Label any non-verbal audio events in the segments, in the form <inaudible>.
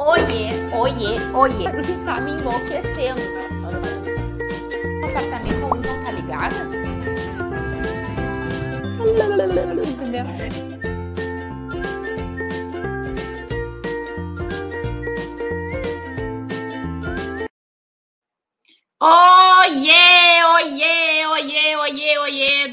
Oiê, oiê, oiê. Tá me enlouquecendo. O apartamento a luz não tá ligada? Entendeu? Oiê,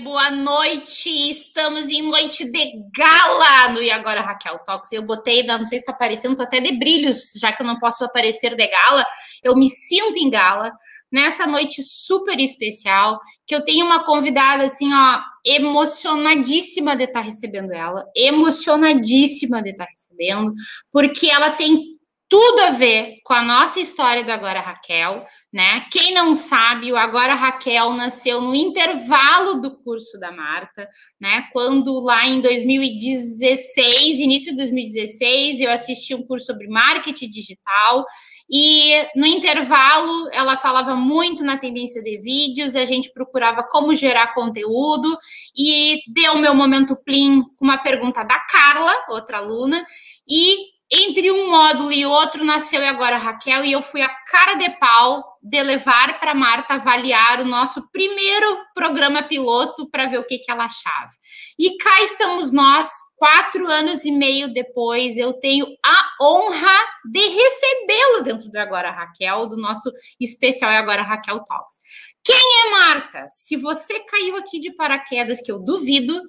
boa noite. Estamos em noite de gala no E Agora Raquel Talks. Eu botei, não sei se tá aparecendo, tô até de brilhos, já que eu não posso aparecer de gala. Eu me sinto em gala nessa noite super especial, que eu tenho uma convidada assim, ó, emocionadíssima de estar tá recebendo ela, emocionadíssima de estar tá recebendo, porque ela tem tudo a ver com a nossa história do Agora Raquel, né? Quem não sabe, o Agora Raquel nasceu no intervalo do curso da Marta, né? Quando lá em 2016, início de 2016, eu assisti um curso sobre marketing digital e no intervalo ela falava muito na tendência de vídeos, a gente procurava como gerar conteúdo e deu o meu momento plim com uma pergunta da Carla, outra aluna, e entre um módulo e outro nasceu e agora Raquel e eu fui a cara de pau de levar para Marta avaliar o nosso primeiro programa piloto para ver o que, que ela achava. E cá estamos nós, quatro anos e meio depois, eu tenho a honra de recebê-lo dentro do Agora Raquel, do nosso especial e Agora Raquel Talks. Quem é Marta? Se você caiu aqui de paraquedas, que eu duvido,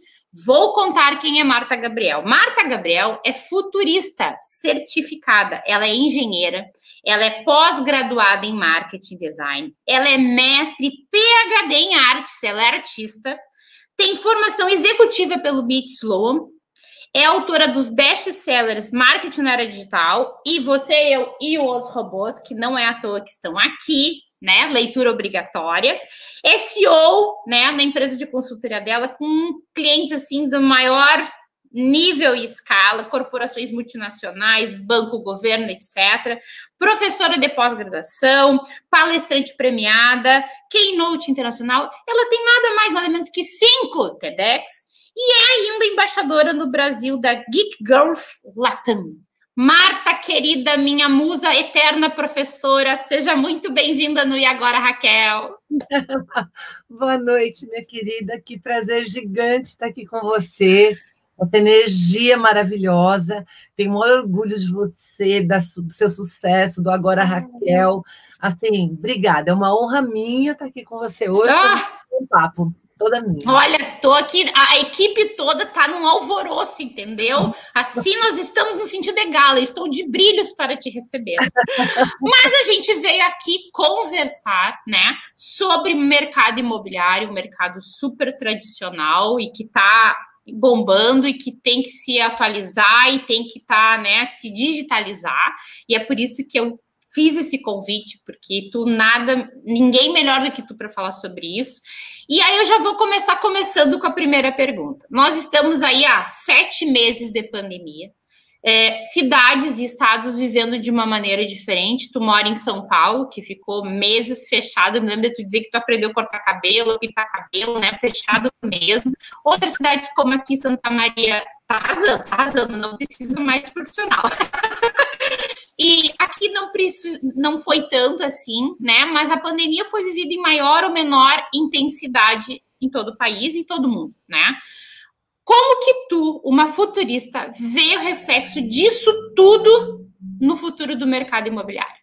Vou contar quem é Marta Gabriel. Marta Gabriel é futurista certificada. Ela é engenheira, ela é pós-graduada em marketing design, ela é mestre PhD em artes, ela é artista, tem formação executiva pelo Beat Sloan, é autora dos best-sellers Marketing na Era Digital e Você, Eu e os Robôs, que não é à toa que estão aqui né? Leitura obrigatória. SEO, né? Na empresa de consultoria dela, com clientes assim do maior nível e escala, corporações multinacionais, banco, governo, etc. Professora de pós-graduação, palestrante premiada, keynote internacional. Ela tem nada mais, nada menos que cinco TEDx e é ainda embaixadora no Brasil da Geek Girls Latam. Marta, querida, minha musa eterna professora, seja muito bem-vinda no E Agora, Raquel. <laughs> Boa noite, minha querida, que prazer gigante estar aqui com você, essa energia maravilhosa, tenho um orgulho de você, do seu sucesso, do Agora, Raquel, assim, obrigada, é uma honra minha estar aqui com você hoje, ah! um papo toda minha. Olha, tô aqui, a equipe toda tá num alvoroço, entendeu? Assim nós estamos no sentido de gala, estou de brilhos para te receber. Mas a gente veio aqui conversar, né, sobre mercado imobiliário, um mercado super tradicional e que tá bombando e que tem que se atualizar e tem que estar, tá, né, se digitalizar. E é por isso que eu fiz esse convite, porque tu nada, ninguém melhor do que tu para falar sobre isso. E aí eu já vou começar começando com a primeira pergunta. Nós estamos aí há sete meses de pandemia. É, cidades e estados vivendo de uma maneira diferente. Tu mora em São Paulo, que ficou meses fechado. Me lembro de tu dizer que tu aprendeu a cortar cabelo, pintar cabelo, né? Fechado mesmo. Outras cidades, como aqui Santa Maria, tá arrasando, tá arrasando, não precisa mais de profissional. <laughs> E aqui não, precisa, não foi tanto assim, né? Mas a pandemia foi vivida em maior ou menor intensidade em todo o país e em todo mundo, né? Como que tu, uma futurista, vê o reflexo disso tudo no futuro do mercado imobiliário?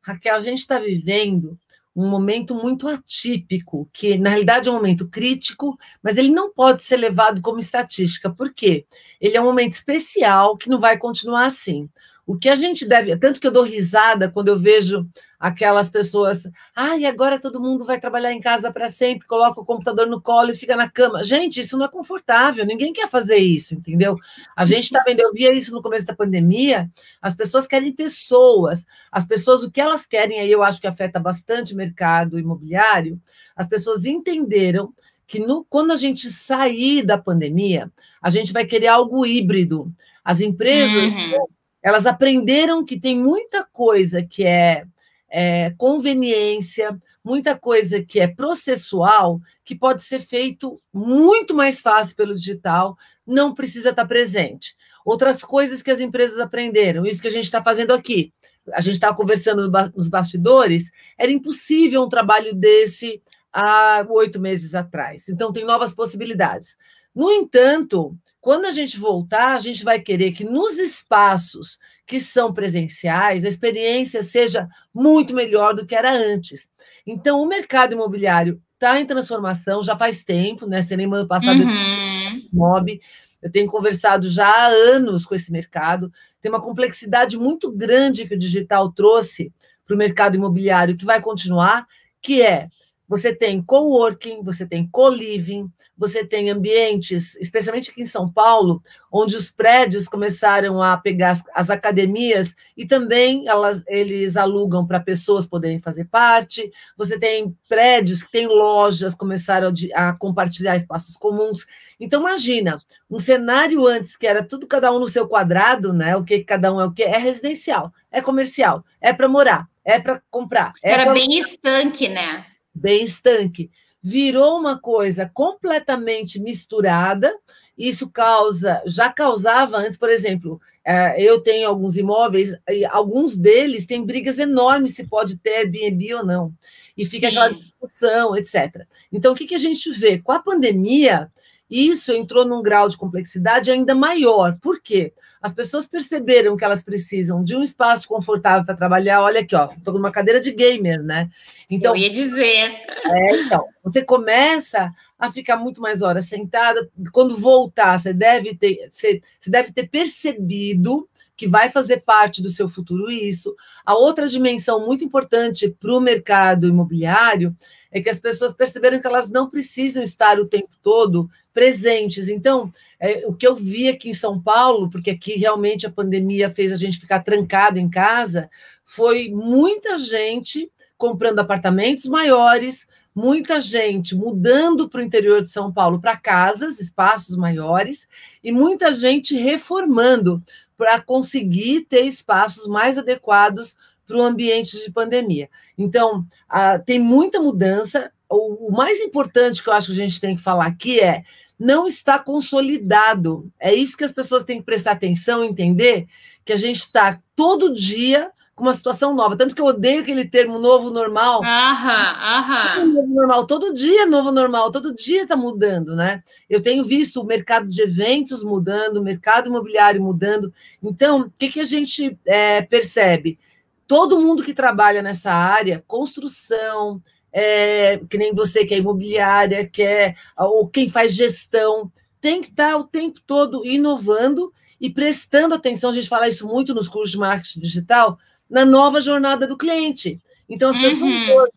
Raquel, a gente está vivendo um momento muito atípico, que na realidade é um momento crítico, mas ele não pode ser levado como estatística. Por quê? Ele é um momento especial que não vai continuar assim. O que a gente deve. Tanto que eu dou risada quando eu vejo aquelas pessoas. Ah, e agora todo mundo vai trabalhar em casa para sempre, coloca o computador no colo e fica na cama. Gente, isso não é confortável, ninguém quer fazer isso, entendeu? A gente está vendo, eu via isso no começo da pandemia, as pessoas querem pessoas, as pessoas, o que elas querem, aí eu acho que afeta bastante o mercado imobiliário, as pessoas entenderam que no, quando a gente sair da pandemia, a gente vai querer algo híbrido. As empresas uhum elas aprenderam que tem muita coisa que é, é conveniência, muita coisa que é processual, que pode ser feito muito mais fácil pelo digital, não precisa estar presente. Outras coisas que as empresas aprenderam, isso que a gente está fazendo aqui. A gente estava conversando nos bastidores, era impossível um trabalho desse há oito meses atrás. Então, tem novas possibilidades. No entanto, quando a gente voltar, a gente vai querer que nos espaços que são presenciais, a experiência seja muito melhor do que era antes. Então, o mercado imobiliário está em transformação já faz tempo, né? Cinema ano passado uhum. mob. Eu tenho conversado já há anos com esse mercado. Tem uma complexidade muito grande que o digital trouxe para o mercado imobiliário, que vai continuar, que é você tem coworking, você tem co-living, você tem ambientes, especialmente aqui em São Paulo, onde os prédios começaram a pegar as, as academias e também elas, eles alugam para pessoas poderem fazer parte. Você tem prédios que têm lojas, começaram a, a compartilhar espaços comuns. Então, imagina, um cenário antes que era tudo cada um no seu quadrado, né? O que cada um é o que? É residencial, é comercial, é para morar, é para comprar. É era pra... bem estanque, né? Bem estanque. Virou uma coisa completamente misturada. Isso causa, já causava antes, por exemplo, é, eu tenho alguns imóveis, e alguns deles têm brigas enormes se pode ter Airbnb ou não. E fica Sim. aquela discussão, etc. Então, o que, que a gente vê? Com a pandemia, isso entrou num grau de complexidade ainda maior. Por quê? As pessoas perceberam que elas precisam de um espaço confortável para trabalhar. Olha aqui, ó, estou numa cadeira de gamer, né? Então, Eu ia dizer. É, então, você começa a ficar muito mais horas sentada. Quando voltar, você deve ter, você, você deve ter percebido que vai fazer parte do seu futuro isso. A outra dimensão muito importante para o mercado imobiliário é que as pessoas perceberam que elas não precisam estar o tempo todo presentes. Então, é, o que eu vi aqui em São Paulo, porque aqui realmente a pandemia fez a gente ficar trancado em casa, foi muita gente comprando apartamentos maiores, muita gente mudando para o interior de São Paulo para casas, espaços maiores, e muita gente reformando para conseguir ter espaços mais adequados para o ambiente de pandemia. Então, ah, tem muita mudança. O, o mais importante que eu acho que a gente tem que falar aqui é não está consolidado. É isso que as pessoas têm que prestar atenção, entender que a gente está todo dia com uma situação nova. Tanto que eu odeio aquele termo novo normal. Aham, aham. Novo normal, todo dia é novo normal, todo dia está mudando, né? Eu tenho visto o mercado de eventos mudando, o mercado imobiliário mudando. Então, o que, que a gente é, percebe? Todo mundo que trabalha nessa área, construção, é, que nem você que é imobiliária, que é, ou quem faz gestão, tem que estar o tempo todo inovando e prestando atenção. A gente fala isso muito nos cursos de marketing digital, na nova jornada do cliente. Então, as uhum. pessoas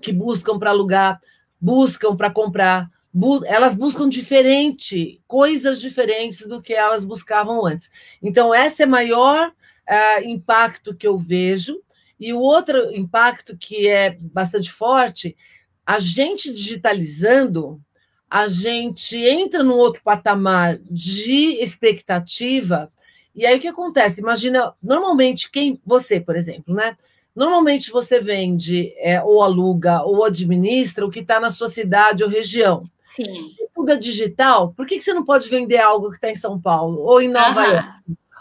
que buscam para alugar, buscam para comprar, bu elas buscam diferente, coisas diferentes do que elas buscavam antes. Então, essa é a maior uh, impacto que eu vejo. E o outro impacto que é bastante forte, a gente digitalizando, a gente entra num outro patamar de expectativa. E aí o que acontece? Imagina, normalmente, quem você, por exemplo, né? Normalmente você vende é, ou aluga ou administra o que está na sua cidade ou região. Sim. Tudo é digital, por que, que você não pode vender algo que está em São Paulo ou em Nova Aham. York?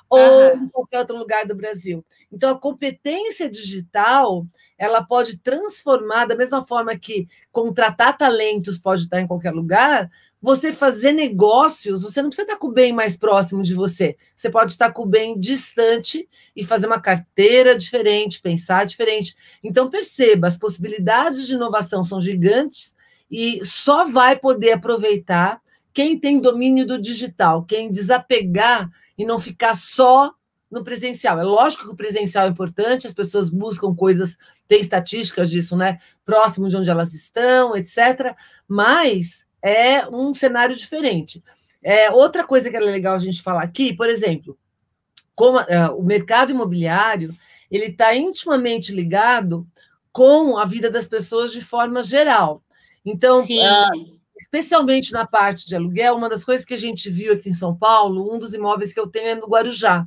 Ou uhum. em qualquer outro lugar do Brasil. Então, a competência digital ela pode transformar, da mesma forma que contratar talentos pode estar em qualquer lugar, você fazer negócios, você não precisa estar com o bem mais próximo de você. Você pode estar com o bem distante e fazer uma carteira diferente, pensar diferente. Então, perceba, as possibilidades de inovação são gigantes e só vai poder aproveitar quem tem domínio do digital, quem desapegar e não ficar só no presencial. É lógico que o presencial é importante, as pessoas buscam coisas, tem estatísticas disso, né? Próximo de onde elas estão, etc. Mas é um cenário diferente. É, outra coisa que era legal a gente falar aqui, por exemplo, como é, o mercado imobiliário ele está intimamente ligado com a vida das pessoas de forma geral. Então, uh, especialmente na parte de aluguel, uma das coisas que a gente viu aqui em São Paulo, um dos imóveis que eu tenho é no Guarujá.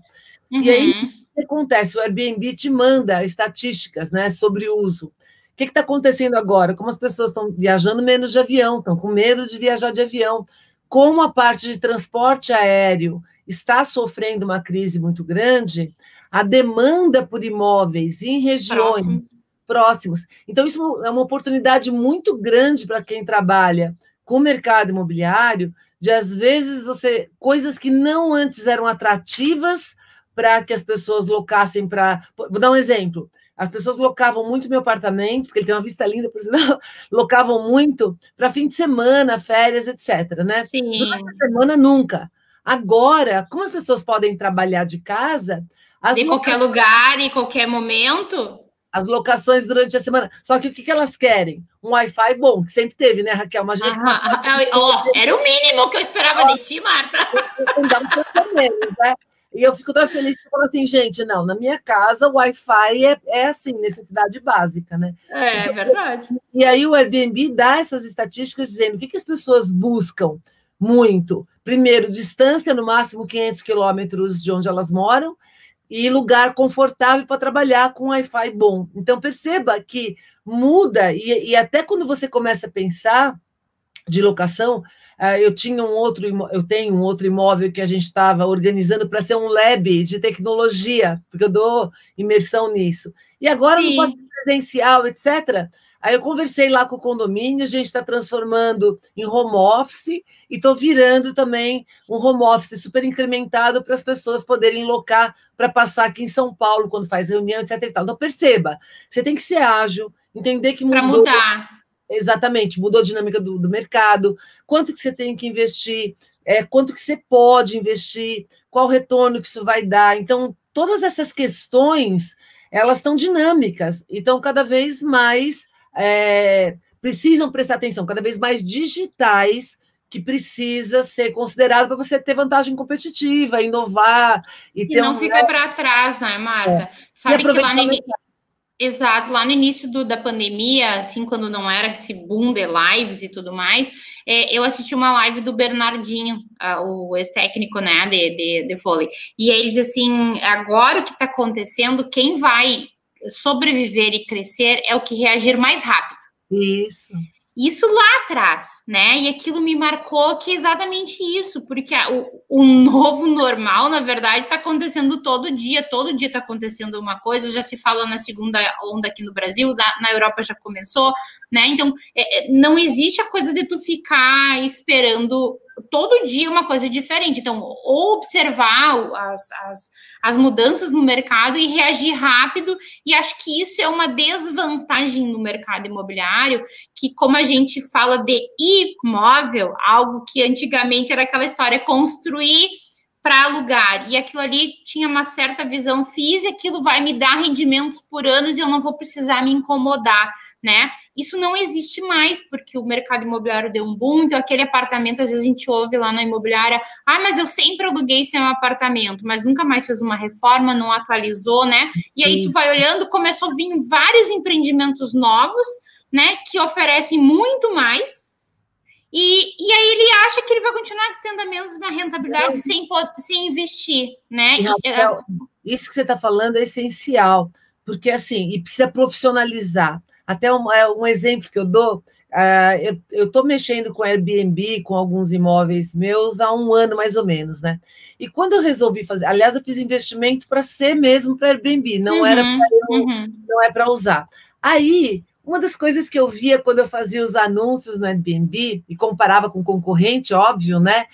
Uhum. E aí, uhum. o que acontece? O Airbnb te manda estatísticas né, sobre o uso. O que está acontecendo agora? Como as pessoas estão viajando menos de avião, estão com medo de viajar de avião, como a parte de transporte aéreo está sofrendo uma crise muito grande, a demanda por imóveis em regiões próximos. próximas. Então, isso é uma oportunidade muito grande para quem trabalha com o mercado imobiliário, de às vezes você. coisas que não antes eram atrativas para que as pessoas locassem para. Vou dar um exemplo. As pessoas locavam muito meu apartamento, porque ele tem uma vista linda, por sinal, <laughs> locavam muito para fim de semana, férias, etc. Né? Sim. Durante a semana, nunca. Agora, como as pessoas podem trabalhar de casa. Em qualquer lugar, em qualquer momento. As locações durante a semana. Só que o que, elas querem? Um Wi-Fi bom, que sempre teve, né, Raquel? Uma gente. Oh, era o mínimo que eu esperava de ti, Marta. <laughs> Dá um menos, né? E eu fico tão feliz que eu falo assim, gente, não, na minha casa o Wi-Fi é, é assim, necessidade básica, né? É, é verdade. E aí o Airbnb dá essas estatísticas dizendo o que, que as pessoas buscam muito. Primeiro, distância, no máximo 500 quilômetros de onde elas moram, e lugar confortável para trabalhar com Wi-Fi bom. Então, perceba que muda, e, e até quando você começa a pensar de locação, ah, eu tinha um outro, eu tenho um outro imóvel que a gente estava organizando para ser um lab de tecnologia, porque eu dou imersão nisso. E agora Sim. no presencial, etc. Aí eu conversei lá com o condomínio, a gente está transformando em home office e estou virando também um home office super incrementado para as pessoas poderem locar para passar aqui em São Paulo quando faz reunião, etc. Então perceba, você tem que ser ágil, entender que mudou. Para mudar Exatamente, mudou a dinâmica do, do mercado, quanto que você tem que investir, é, quanto que você pode investir, qual retorno que isso vai dar. Então, todas essas questões, elas estão dinâmicas, então cada vez mais é, precisam prestar atenção, cada vez mais digitais, que precisa ser considerado para você ter vantagem competitiva, inovar e, e não um... ficar para trás, né, Marta? É. Sabe que lá no, Exato, lá no início do, da pandemia, assim, quando não era esse boom de lives e tudo mais, é, eu assisti uma live do Bernardinho, uh, o ex-técnico, né, de, de, de vôlei, e ele diz assim, agora o que está acontecendo, quem vai sobreviver e crescer é o que reagir mais rápido. Isso. Isso lá atrás, né? E aquilo me marcou que é exatamente isso, porque o, o novo normal, na verdade, está acontecendo todo dia, todo dia está acontecendo uma coisa, já se fala na segunda onda aqui no Brasil, na, na Europa já começou, né? Então, é, é não existe a coisa de tu ficar esperando todo dia uma coisa diferente. Então, ou observar as, as, as, mudanças no mercado e reagir rápido, e acho que isso é uma desvantagem no mercado imobiliário, que como a gente fala de imóvel, algo que antigamente era aquela história, construir para alugar, e aquilo ali tinha uma certa visão física, aquilo vai me dar rendimentos por anos e eu não vou precisar me incomodar né? Isso não existe mais, porque o mercado imobiliário deu um boom, então aquele apartamento, às vezes a gente ouve lá na imobiliária, ah, mas eu sempre aluguei sem um apartamento, mas nunca mais fez uma reforma, não atualizou, né? E aí tu vai olhando, começou a vir vários empreendimentos novos, né, que oferecem muito mais, e, e aí ele acha que ele vai continuar tendo a mesma rentabilidade é. sem, sem investir, né? E, Rafael, isso que você está falando é essencial, porque assim, e precisa profissionalizar. Até um, é um exemplo que eu dou, uh, eu estou mexendo com Airbnb, com alguns imóveis meus há um ano mais ou menos, né? E quando eu resolvi fazer, aliás, eu fiz investimento para ser mesmo para Airbnb, não uhum, era para uhum. não é para usar. Aí, uma das coisas que eu via quando eu fazia os anúncios no Airbnb e comparava com concorrente, óbvio, né?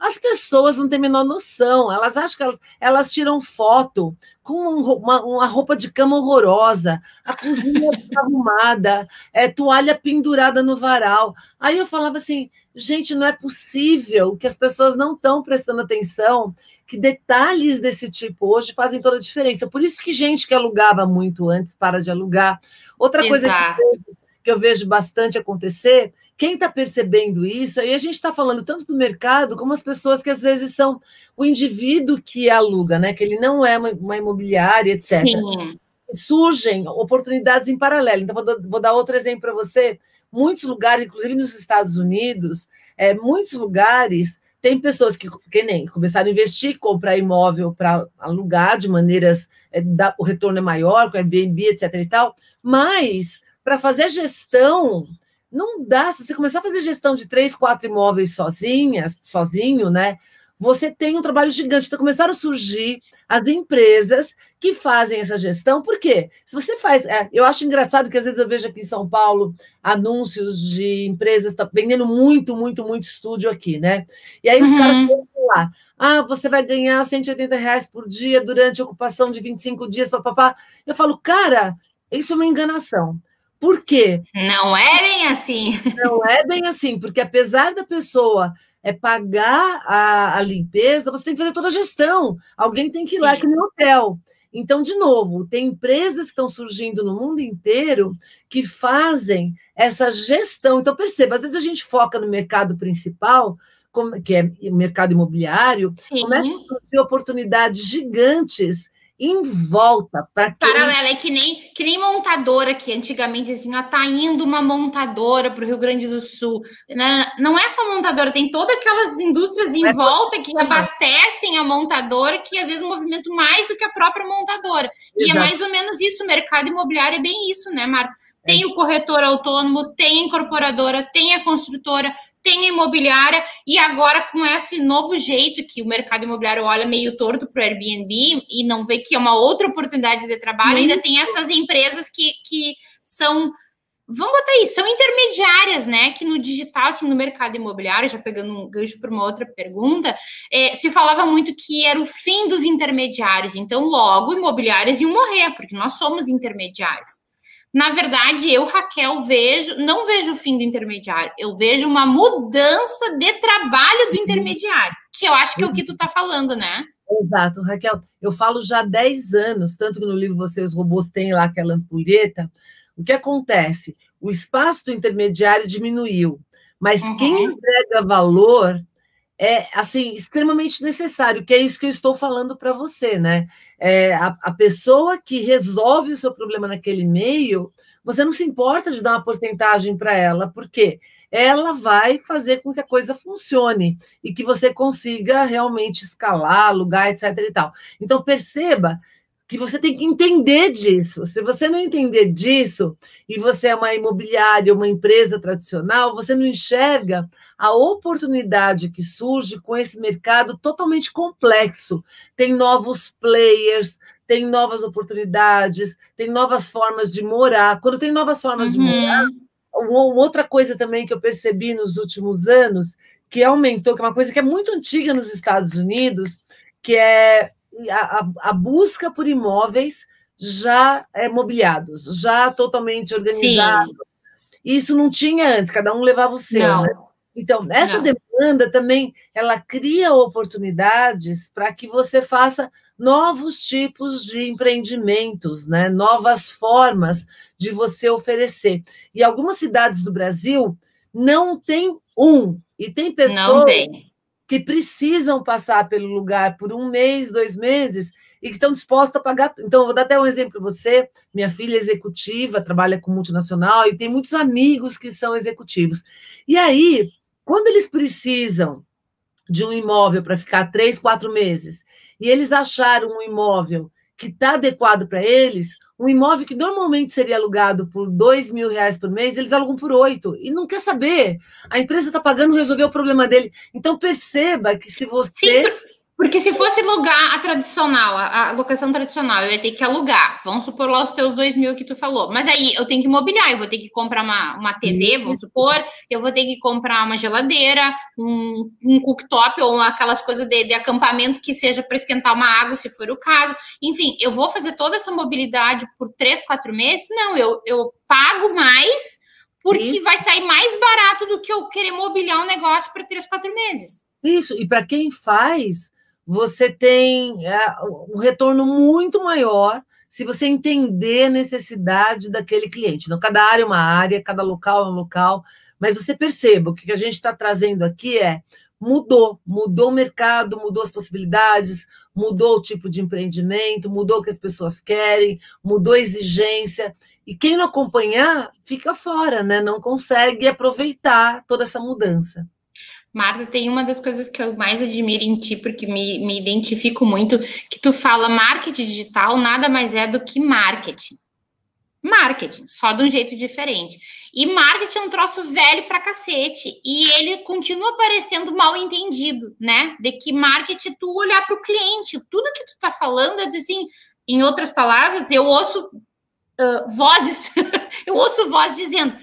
As pessoas não têm a menor noção, elas acham que elas, elas tiram foto com uma, uma, roupa de cama horrorosa, a cozinha <laughs> arrumada, é, toalha pendurada no varal. Aí eu falava assim, gente, não é possível que as pessoas não estão prestando atenção, que detalhes desse tipo hoje fazem toda a diferença. Por isso que gente que alugava muito antes para de alugar. Outra Exato. coisa que que eu vejo bastante acontecer quem está percebendo isso, aí a gente está falando tanto do mercado como as pessoas que às vezes são o indivíduo que aluga, né? Que ele não é uma, uma imobiliária, etc. Sim. Surgem oportunidades em paralelo. Então, vou, vou dar outro exemplo para você. Muitos lugares, inclusive nos Estados Unidos, é, muitos lugares tem pessoas que, que nem começaram a investir, comprar imóvel para alugar de maneiras, é, da, o retorno é maior, com Airbnb, etc. e tal, mas para fazer gestão não dá. Se você começar a fazer gestão de três, quatro imóveis sozinhas, sozinho, né? você tem um trabalho gigante. Então, começaram a surgir as empresas que fazem essa gestão. Por quê? Se você faz. É, eu acho engraçado que às vezes eu vejo aqui em São Paulo anúncios de empresas tá vendendo muito, muito, muito estúdio aqui, né? E aí os uhum. caras vão lá. Ah, você vai ganhar 180 reais por dia durante a ocupação de 25 dias, papapá. Eu falo, cara, isso é uma enganação. Por quê? Não é bem assim. Não é bem assim, porque apesar da pessoa é pagar a, a limpeza, você tem que fazer toda a gestão. Alguém tem que ir Sim. lá que no hotel. Então, de novo, tem empresas que estão surgindo no mundo inteiro que fazem essa gestão. Então, perceba, às vezes a gente foca no mercado principal, que é o mercado imobiliário, Sim. começa a surgir oportunidades gigantes em volta para paralela é que nem que nem montadora que antigamente diziam ah, tá indo uma montadora para o Rio Grande do Sul né? não é só montadora tem todas aquelas indústrias em é volta que abastecem a montadora que às vezes movimentam mais do que a própria montadora Exato. e é mais ou menos isso o mercado imobiliário é bem isso né Marco tem é. o corretor autônomo tem a incorporadora tem a construtora tem a imobiliária, e agora com esse novo jeito que o mercado imobiliário olha meio torto para o Airbnb e não vê que é uma outra oportunidade de trabalho, ainda tem essas empresas que, que são. Vamos botar aí, são intermediárias, né? Que no digital, assim, no mercado imobiliário, já pegando um gancho para uma outra pergunta, é, se falava muito que era o fim dos intermediários. Então, logo, imobiliários iam morrer, porque nós somos intermediários. Na verdade, eu, Raquel, vejo, não vejo o fim do intermediário, eu vejo uma mudança de trabalho do uhum. intermediário, que eu acho que é o que tu está falando, né? Exato, Raquel. Eu falo já há 10 anos, tanto que no livro Você os Robôs tem lá aquela ampulheta. O que acontece? O espaço do intermediário diminuiu, mas uhum. quem entrega valor é assim extremamente necessário, que é isso que eu estou falando para você, né? É, a, a, pessoa que resolve o seu problema naquele meio, você não se importa de dar uma porcentagem para ela, porque ela vai fazer com que a coisa funcione e que você consiga realmente escalar, alugar, etc. e tal. Então perceba que você tem que entender disso. Se você não entender disso, e você é uma imobiliária, uma empresa tradicional, você não enxerga a oportunidade que surge com esse mercado totalmente complexo. Tem novos players, tem novas oportunidades, tem novas formas de morar. Quando tem novas formas uhum. de morar, outra coisa também que eu percebi nos últimos anos, que aumentou, que é uma coisa que é muito antiga nos Estados Unidos, que é a, a, busca por imóveis já é, mobiliados, já totalmente organizados. Isso não tinha antes, cada um levava o seu. Né? Então, essa não. demanda também ela cria oportunidades para que você faça novos tipos de empreendimentos, né? novas formas de você oferecer. E algumas cidades do Brasil não tem um, e tem pessoas que precisam passar pelo lugar por um mês, dois meses, e que estão dispostos a pagar. Então, vou dar até um exemplo para você. Minha filha é executiva, trabalha com multinacional e tem muitos amigos que são executivos. E aí, quando eles precisam de um imóvel para ficar três, quatro meses, e eles acharam um imóvel que está adequado para eles, um imóvel que normalmente seria alugado por dois mil reais por mês, eles alugam por oito e não quer saber. A empresa está pagando, resolveu o problema dele. Então perceba que se você Sim, porque se fosse alugar a tradicional, a, a, locação tradicional, eu ia ter que alugar. Vamos supor lá os teus dois mil que tu falou. Mas aí eu tenho que mobiliar, eu vou ter que comprar uma, uma TV, vamos supor, eu vou ter que comprar uma geladeira, um, um cooktop ou aquelas coisas de, de acampamento que seja para esquentar uma água, se for o caso. Enfim, eu vou fazer toda essa mobilidade por três, quatro meses? Não, eu, eu pago mais porque vai sair mais barato do que eu querer mobiliar um negócio para três, quatro meses. Isso, e para quem faz você tem é, um retorno muito maior se você entender a necessidade daquele cliente. Então, cada área é uma área, cada local é um local, mas você perceba, o que a gente está trazendo aqui é mudou, mudou o mercado, mudou as possibilidades, mudou o tipo de empreendimento, mudou o que as pessoas querem, mudou a exigência. E quem não acompanhar fica fora, né? Não consegue aproveitar toda essa mudança. Marta, tem uma das coisas que eu mais admiro em ti, porque me, me identifico muito, que tu fala marketing digital nada mais é do que marketing. Marketing, só de um jeito diferente. E marketing é um troço velho pra cacete. E ele continua parecendo mal entendido, né? De que marketing é tu olhar para o cliente. Tudo que tu tá falando é assim, em outras palavras, eu ouço uh, vozes, <laughs> eu ouço vozes dizendo: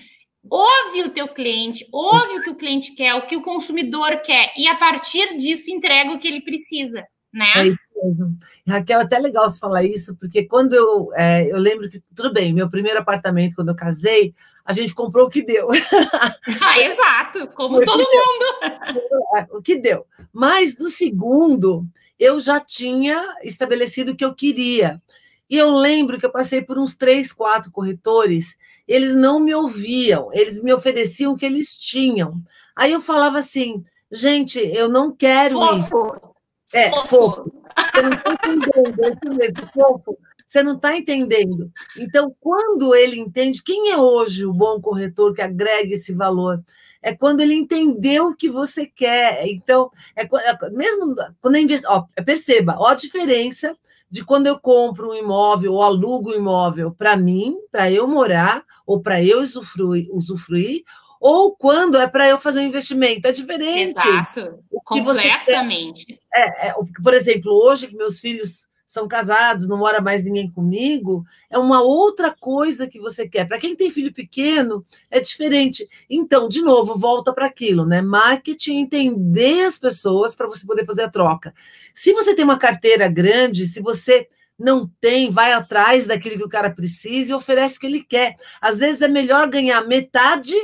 ouve o teu cliente, ouve o que o cliente quer, o que o consumidor quer, e a partir disso entrega o que ele precisa, né? É isso mesmo. Raquel, é até legal você falar isso, porque quando eu, é, eu lembro que, tudo bem, meu primeiro apartamento, quando eu casei, a gente comprou o que deu. <laughs> Ah, exato, como todo mundo. É, o que deu. Mas do segundo, eu já tinha estabelecido o que eu queria. E eu lembro que eu passei por uns três, quatro corretores, eles não me ouviam, eles me ofereciam o que eles tinham. Aí eu falava assim, gente, eu não quero fofo. isso. É, fofo. fofo. Você não está entendendo, é isso mesmo, fofo. Você não está entendendo. Então, quando ele entende, quem é hoje o bom corretor que agrega esse valor? É quando ele entendeu o que você quer. Então, é, é mesmo quando é invest... ó, perceba, ó a diferença de quando eu compro um imóvel ou alugo um imóvel para mim, para eu morar, ou para eu usufruir, usufruir, ou quando é para eu fazer um investimento. É diferente. Exato. Completamente. É, é, por exemplo, hoje que meus filhos são casados, não mora mais ninguém comigo, é uma outra coisa que você quer. Para quem tem filho pequeno, é diferente. Então, de novo, volta para aquilo, né? Marketing, entender as pessoas para você poder fazer a troca. Se você tem uma carteira grande, se você não tem, vai atrás daquilo que o cara precisa e oferece o que ele quer. Às vezes é melhor ganhar metade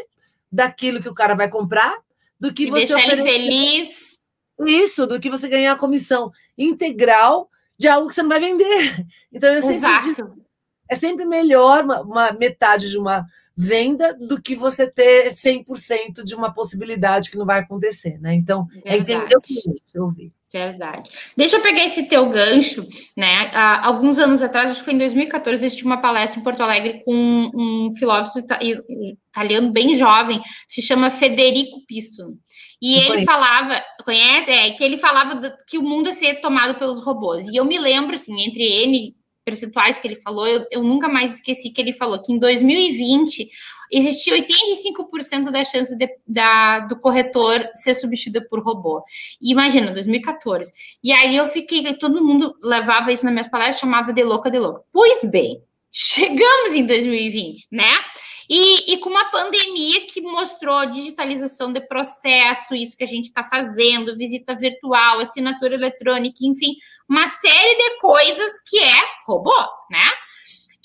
daquilo que o cara vai comprar do que e você deixar oferecer... ele feliz. Isso, do que você ganhar a comissão integral de algo que você não vai vender. Então, eu sempre Exato. Digo, é sempre melhor uma, uma, metade de uma venda do que você ter 100% de uma possibilidade que não vai acontecer, né? Então, Verdade. é entender o cliente, ouvir. Verdade. Deixa eu pegar esse teu gancho, né? Há alguns anos atrás, acho que foi em 2014, existiu uma palestra em Porto Alegre com um filósofo italiano bem jovem, se chama Federico Pistono. E ele conheço. falava, conhece? É, que ele falava do, que o mundo ia ser tomado pelos robôs. E eu me lembro, assim, entre N percentuais que ele falou, eu, eu nunca mais esqueci que ele falou que em 2020 existia 85% da chance de, da, do corretor ser substituído por robô. E imagina, 2014. E aí eu fiquei, todo mundo levava isso nas minhas palestras, chamava de louca de louca. Pois bem, chegamos em 2020, né? E, e, com uma pandemia que mostrou digitalização de processo, isso que a gente está fazendo, visita virtual, assinatura eletrônica, enfim, uma série de coisas que é robô, né?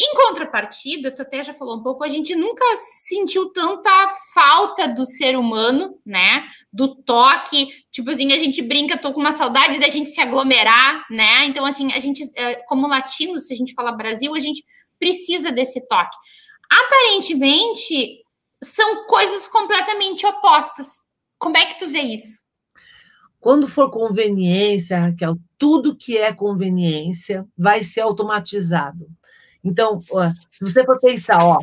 Em contrapartida, tu até já falou um pouco, a gente nunca sentiu tanta falta do ser humano, né? Do toque, tipo assim, a gente brinca, tô com uma saudade da gente se aglomerar, né? Então, assim, a gente, eh, como latinos, se a gente fala Brasil, a gente precisa desse toque aparentemente são coisas completamente opostas. Como é que tu vê isso? Quando for conveniência, Raquel, tudo que é conveniência vai ser automatizado. Então, se você for pensar, ó,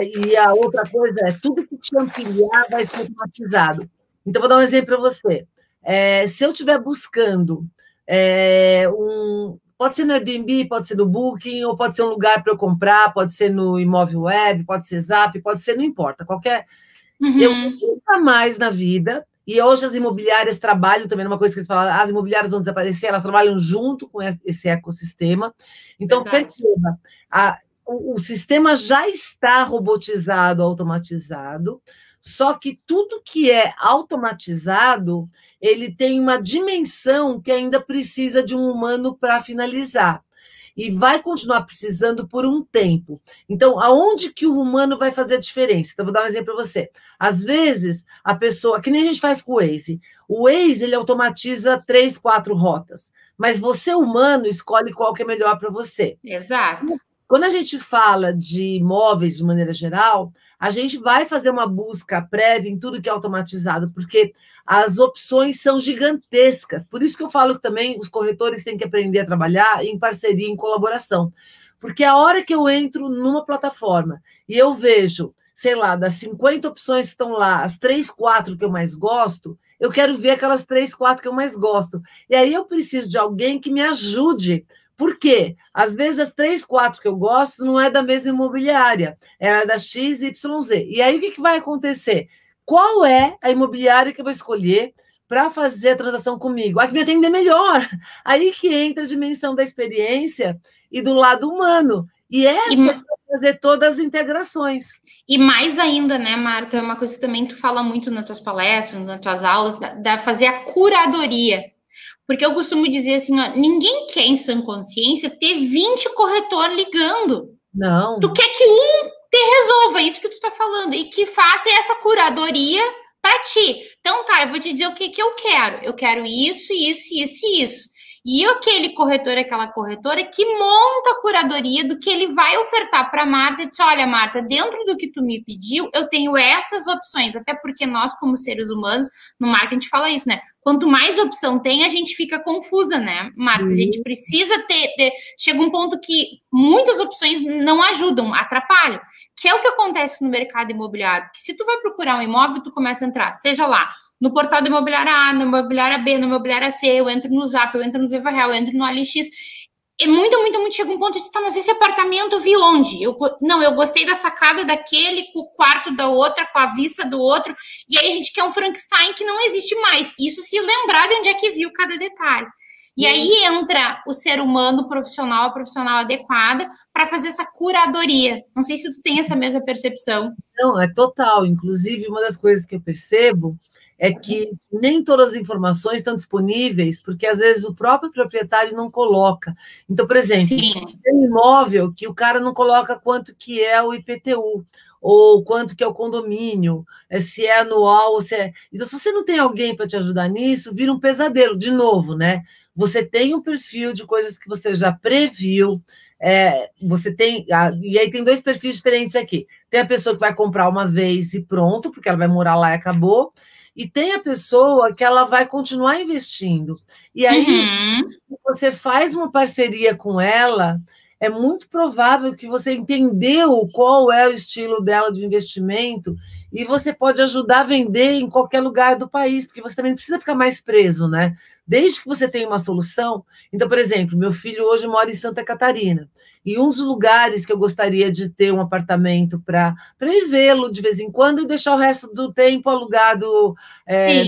e a outra coisa é tudo que te ampliar vai ser automatizado. Então, vou dar um exemplo para você. É, se eu estiver buscando é, um, Pode ser no Airbnb, pode ser no Booking, ou pode ser um lugar para eu comprar, pode ser no imóvel web, pode ser Zap, pode ser, não importa, qualquer. Uhum. Eu nunca mais na vida, e hoje as imobiliárias trabalham também, uma coisa que eles falam, as imobiliárias vão desaparecer, elas trabalham junto com esse ecossistema. Então, Verdade. perceba, a, o, o sistema já está robotizado, automatizado, só que tudo que é automatizado ele tem uma dimensão que ainda precisa de um humano para finalizar. E vai continuar precisando por um tempo. Então, aonde que o humano vai fazer a diferença? Então, vou dar um exemplo para você. Às vezes, a pessoa, que nem a gente faz com o Waze, o Waze ele automatiza três, quatro rotas, mas você, humano, escolhe qual que é melhor para você. Exato. Quando a gente fala de imóveis de maneira geral, a gente vai fazer uma busca prévia em tudo que é automatizado, porque as opções são gigantescas. Por isso que eu falo que também os corretores têm que aprender a trabalhar em parceria, em colaboração. Porque a hora que eu entro numa plataforma e eu vejo, sei lá, das 50 opções que estão lá, as três, quatro que eu mais gosto, eu quero ver aquelas três, quatro que eu mais gosto. E aí eu preciso de alguém que me ajude Por quê? Às vezes as três, quatro que eu gosto não é da mesma imobiliária, é da XYZ. E aí o que, que vai acontecer? Qual é a imobiliária que eu vou escolher para fazer a transação comigo? A que me atender melhor. Aí que entra a dimensão da experiência e do lado humano. E essa e... é fazer todas as integrações. E mais ainda, né, Marta, é uma coisa que também tu fala muito nas tuas palestras, nas tuas aulas, da, da fazer a curadoria porque eu costumo dizer assim, ó, ninguém quer em sã consciência ter 20 corretor ligando. Não. Tu quer que um te resolva isso que tu tá falando e que faça essa curadoria para ti. Então tá, eu vou te dizer o que que eu quero. Eu quero isso, isso, isso e isso. E aquele corretor, aquela corretora que monta a curadoria do que ele vai ofertar para a Marta e diz: olha, Marta, dentro do que tu me pediu, eu tenho essas opções, até porque nós, como seres humanos, no marketing a gente fala isso, né? Quanto mais opção tem, a gente fica confusa, né, Marta? A gente precisa ter, ter. Chega um ponto que muitas opções não ajudam, atrapalham. Que é o que acontece no mercado imobiliário. Porque se tu vai procurar um imóvel, tu começa a entrar, seja lá no portal do imobiliária A, no imobiliária B, no imobiliária C, eu entro no Zap, eu entro no Viva Real, eu entro no OLX. É muito, muito, muito. Chega um ponto e tá, mas esse apartamento eu vi onde? Eu, não, eu gostei da sacada daquele, com o quarto da outra, com a vista do outro. E aí a gente quer um Frankenstein que não existe mais. Isso se lembrar de onde é que viu cada detalhe. E aí entra o ser humano profissional, a profissional adequada, para fazer essa curadoria. Não sei se tu tem essa mesma percepção. Não, é total. Inclusive, uma das coisas que eu percebo é que nem todas as informações estão disponíveis, porque às vezes o próprio proprietário não coloca. Então, por exemplo, Sim. tem um imóvel que o cara não coloca quanto que é o IPTU, ou quanto que é o condomínio, é, se é anual, ou se é. Então, se você não tem alguém para te ajudar nisso, vira um pesadelo, de novo, né? Você tem um perfil de coisas que você já previu. É, você tem. E aí tem dois perfis diferentes aqui. Tem a pessoa que vai comprar uma vez e pronto, porque ela vai morar lá e acabou e tem a pessoa que ela vai continuar investindo. E aí uhum. você faz uma parceria com ela, é muito provável que você entendeu qual é o estilo dela de investimento e você pode ajudar a vender em qualquer lugar do país, porque você também precisa ficar mais preso, né? Desde que você tenha uma solução. Então, por exemplo, meu filho hoje mora em Santa Catarina. E um dos lugares que eu gostaria de ter um apartamento para vivê-lo de vez em quando e deixar o resto do tempo alugado é,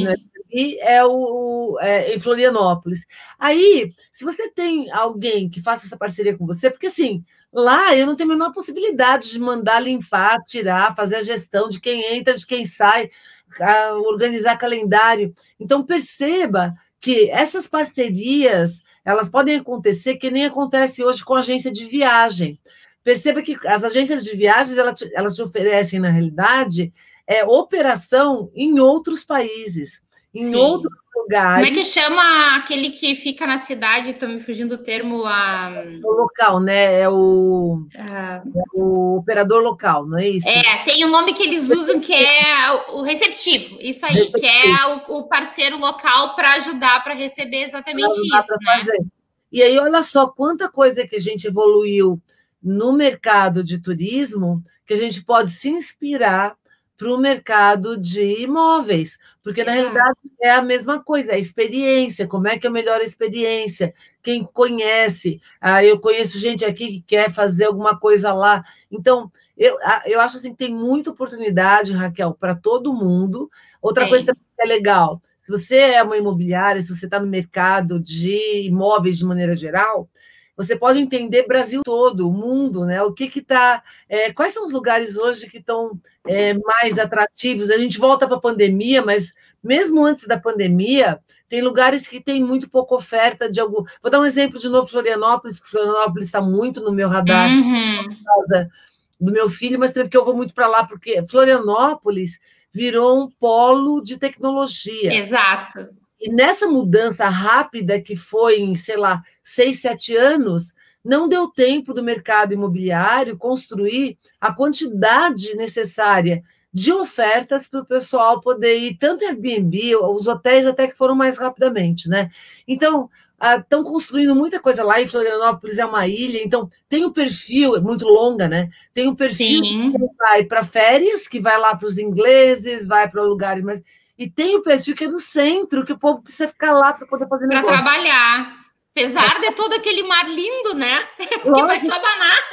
né, é o é, em Florianópolis. Aí, se você tem alguém que faça essa parceria com você, porque assim, lá eu não tenho a menor possibilidade de mandar limpar, tirar, fazer a gestão de quem entra, de quem sai, organizar calendário. Então, perceba que essas parcerias elas podem acontecer que nem acontece hoje com a agência de viagem. Perceba que as agências de viagens elas te, elas te oferecem, na realidade, é, operação em outros países, em Sim. outros lugares. Como é que chama aquele que fica na cidade? Estou me fugindo do termo. A... O local, né? É o, ah. é o operador local, não é isso? É, tem um nome que eles usam que é o receptivo. Isso aí, receptivo. que é o, o, parceiro local para ajudar para receber exatamente isso. Né? E aí, olha só quanta coisa que a gente evoluiu no mercado de turismo que a gente pode se inspirar para o mercado de imóveis, porque na realidade é a mesma coisa, é a experiência, como é que é a melhor experiência, quem conhece, ah, eu conheço gente aqui que quer fazer alguma coisa lá, então eu, ah, eu acho assim que tem muita oportunidade, Raquel, para todo mundo. Outra coisa que é legal, se você é uma imobiliária, se você está no mercado de imóveis de maneira geral, você pode entender Brasil todo, o mundo, né? O que que está, é, quais são os lugares hoje que estão é, mais atrativos? A gente volta para a pandemia, mas mesmo antes da pandemia, tem lugares que tem muito pouca oferta de algum. Vou dar um exemplo de novo, Florianópolis, porque Florianópolis está muito no meu radar uhum. do meu filho, mas também porque eu vou muito para lá, porque Florianópolis virou um polo de tecnologia. Exato. E nessa mudança rápida que foi em, sei lá, seis, sete anos, não deu tempo do mercado imobiliário construir a quantidade necessária de ofertas para o pessoal poder ir, tanto Airbnb, os hotéis até que foram mais rapidamente, né? Então, estão construindo muita coisa lá, em Florianópolis é uma ilha, então tem o um perfil, é muito longa, né? Tem o um perfil Sim. que vai para férias, que vai lá para os ingleses, vai para lugares mais e tem o perfil que é no centro, que o povo precisa ficar lá para poder fazer Para trabalhar. Apesar de todo aquele mar lindo, né? <laughs> que vai só abanar.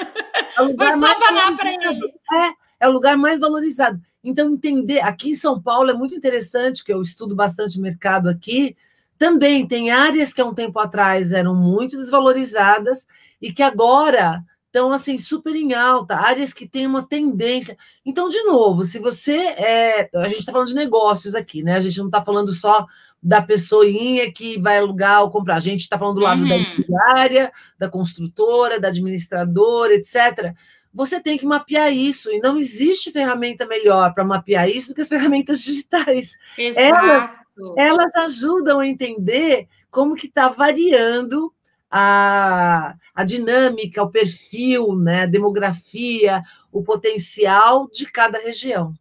É vai só abanar para ele. É, é o lugar mais valorizado. Então, entender, aqui em São Paulo é muito interessante, que eu estudo bastante mercado aqui, também tem áreas que há um tempo atrás eram muito desvalorizadas e que agora estão assim super em alta, áreas que têm uma tendência. Então, de novo, se você é, a gente está falando de negócios aqui, né? A gente não está falando só da pessoinha que vai alugar ou comprar. A gente está falando do lado uhum. da empresária, da construtora, da administradora, etc. Você tem que mapear isso, e não existe ferramenta melhor para mapear isso do que as <laughs> ferramentas digitais. Exato. Elas, elas ajudam a entender como que está variando a, a dinâmica, o perfil, né, a demografia, o potencial de cada região.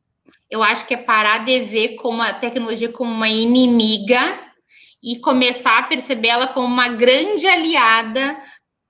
Eu acho que é parar de ver como a tecnologia como uma inimiga e começar a percebê-la como uma grande aliada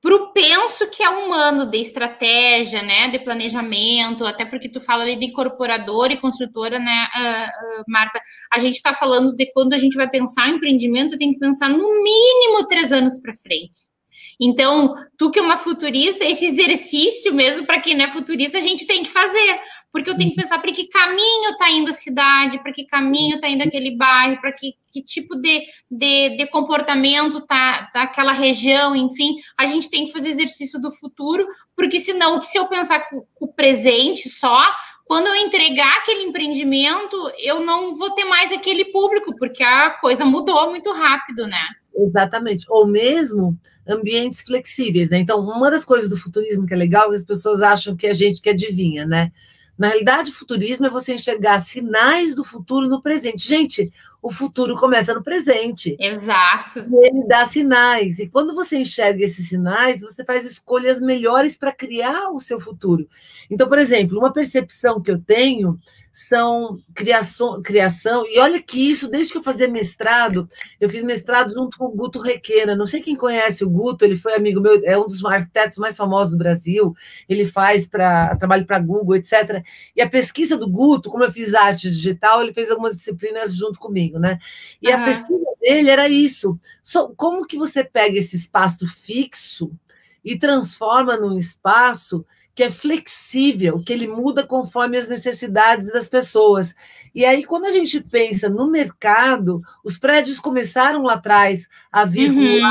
para o penso que é humano de estratégia, né, de planejamento, até porque tu fala ali de incorporadora e construtora, né, uh, uh, Marta, a gente está falando de quando a gente vai pensar em empreendimento, tem que pensar no mínimo três anos para frente. Então, tu que é uma futurista, esse exercício mesmo para quem não é futurista, a gente tem que fazer, porque eu tenho que uhum. pensar para que caminho está indo a cidade, para que caminho está indo aquele bairro, para que, que tipo de, de, de comportamento tá daquela região, enfim, a gente tem que fazer exercício do futuro, porque senão, se eu pensar com, o presente só, quando eu entregar aquele empreendimento, eu não vou ter mais aquele público, porque a coisa mudou muito rápido, né? Exatamente. Ou mesmo ambientes flexíveis, né? Então, uma das coisas do futurismo que é legal, é as pessoas acham que a gente que adivinha, né? Na realidade, futurismo é você enxergar sinais do futuro no presente. Gente, o futuro começa no presente. Exato. E ele dá sinais. E quando você enxerga esses sinais, você faz escolhas melhores para criar o seu futuro. Então, por exemplo, uma percepção que eu tenho são criação, criação, e olha que isso, desde que eu fazia mestrado, eu fiz mestrado junto com o Guto Requena, não sei quem conhece o Guto, ele foi amigo meu, é um dos arquitetos mais famosos do Brasil, ele faz para trabalho para Google, etc. E a pesquisa do Guto, como eu fiz arte digital, ele fez algumas disciplinas junto comigo, né? E a pesquisa dele era isso, como que você pega esse espaço fixo e transforma num espaço que é flexível, que ele muda conforme as necessidades das pessoas. E aí, quando a gente pensa no mercado, os prédios começaram lá atrás a vir uhum.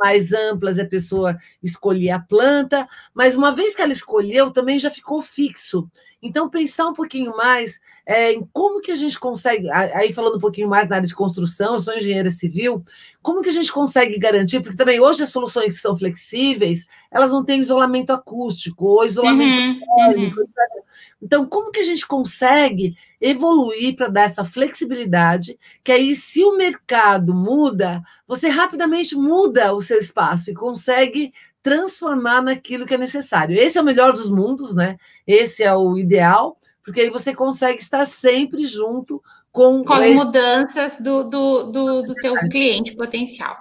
mais amplas, a pessoa escolhia a planta, mas uma vez que ela escolheu, também já ficou fixo. Então, pensar um pouquinho mais é, em como que a gente consegue, aí falando um pouquinho mais na área de construção, eu sou engenheira civil, como que a gente consegue garantir, porque também hoje as soluções que são flexíveis, elas não têm isolamento acústico ou isolamento uhum, térmico, uhum. Então, como que a gente consegue evoluir para dar essa flexibilidade, que aí, se o mercado muda, você rapidamente muda o seu espaço e consegue transformar naquilo que é necessário. Esse é o melhor dos mundos, né? Esse é o ideal, porque aí você consegue estar sempre junto com, com as esse... mudanças do, do, do, do teu cliente potencial.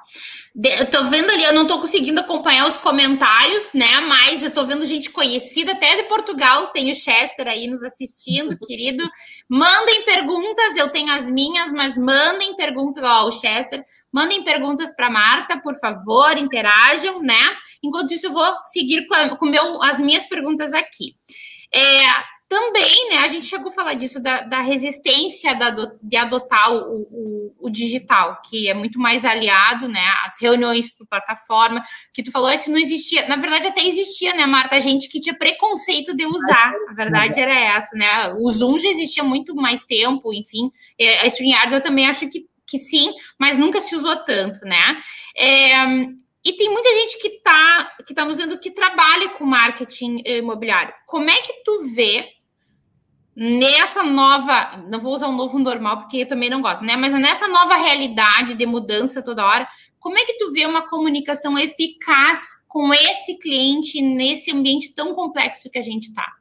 Eu tô vendo ali, eu não tô conseguindo acompanhar os comentários, né? Mas eu tô vendo gente conhecida até de Portugal. Tem o Chester aí nos assistindo, <laughs> querido. Mandem perguntas, eu tenho as minhas, mas mandem perguntas. Ó, o Chester, mandem perguntas para Marta, por favor, interajam, né? Enquanto isso, eu vou seguir com, a, com meu, as minhas perguntas aqui. É, também, né, a gente chegou a falar disso, da, da resistência da, de adotar o, o, o, digital, que é muito mais aliado, né, as reuniões por plataforma, que tu falou, isso não existia, na verdade até existia, né, Marta, gente que tinha preconceito de usar, a verdade era essa, né, o Zoom já existia muito mais tempo, enfim, é, a StreamYard eu também acho que, que sim, mas nunca se usou tanto, né, é, e tem muita gente que está que tá nos vendo que trabalha com marketing imobiliário. Como é que tu vê nessa nova, não vou usar um novo normal porque eu também não gosto, né? Mas nessa nova realidade de mudança toda hora, como é que tu vê uma comunicação eficaz com esse cliente nesse ambiente tão complexo que a gente está?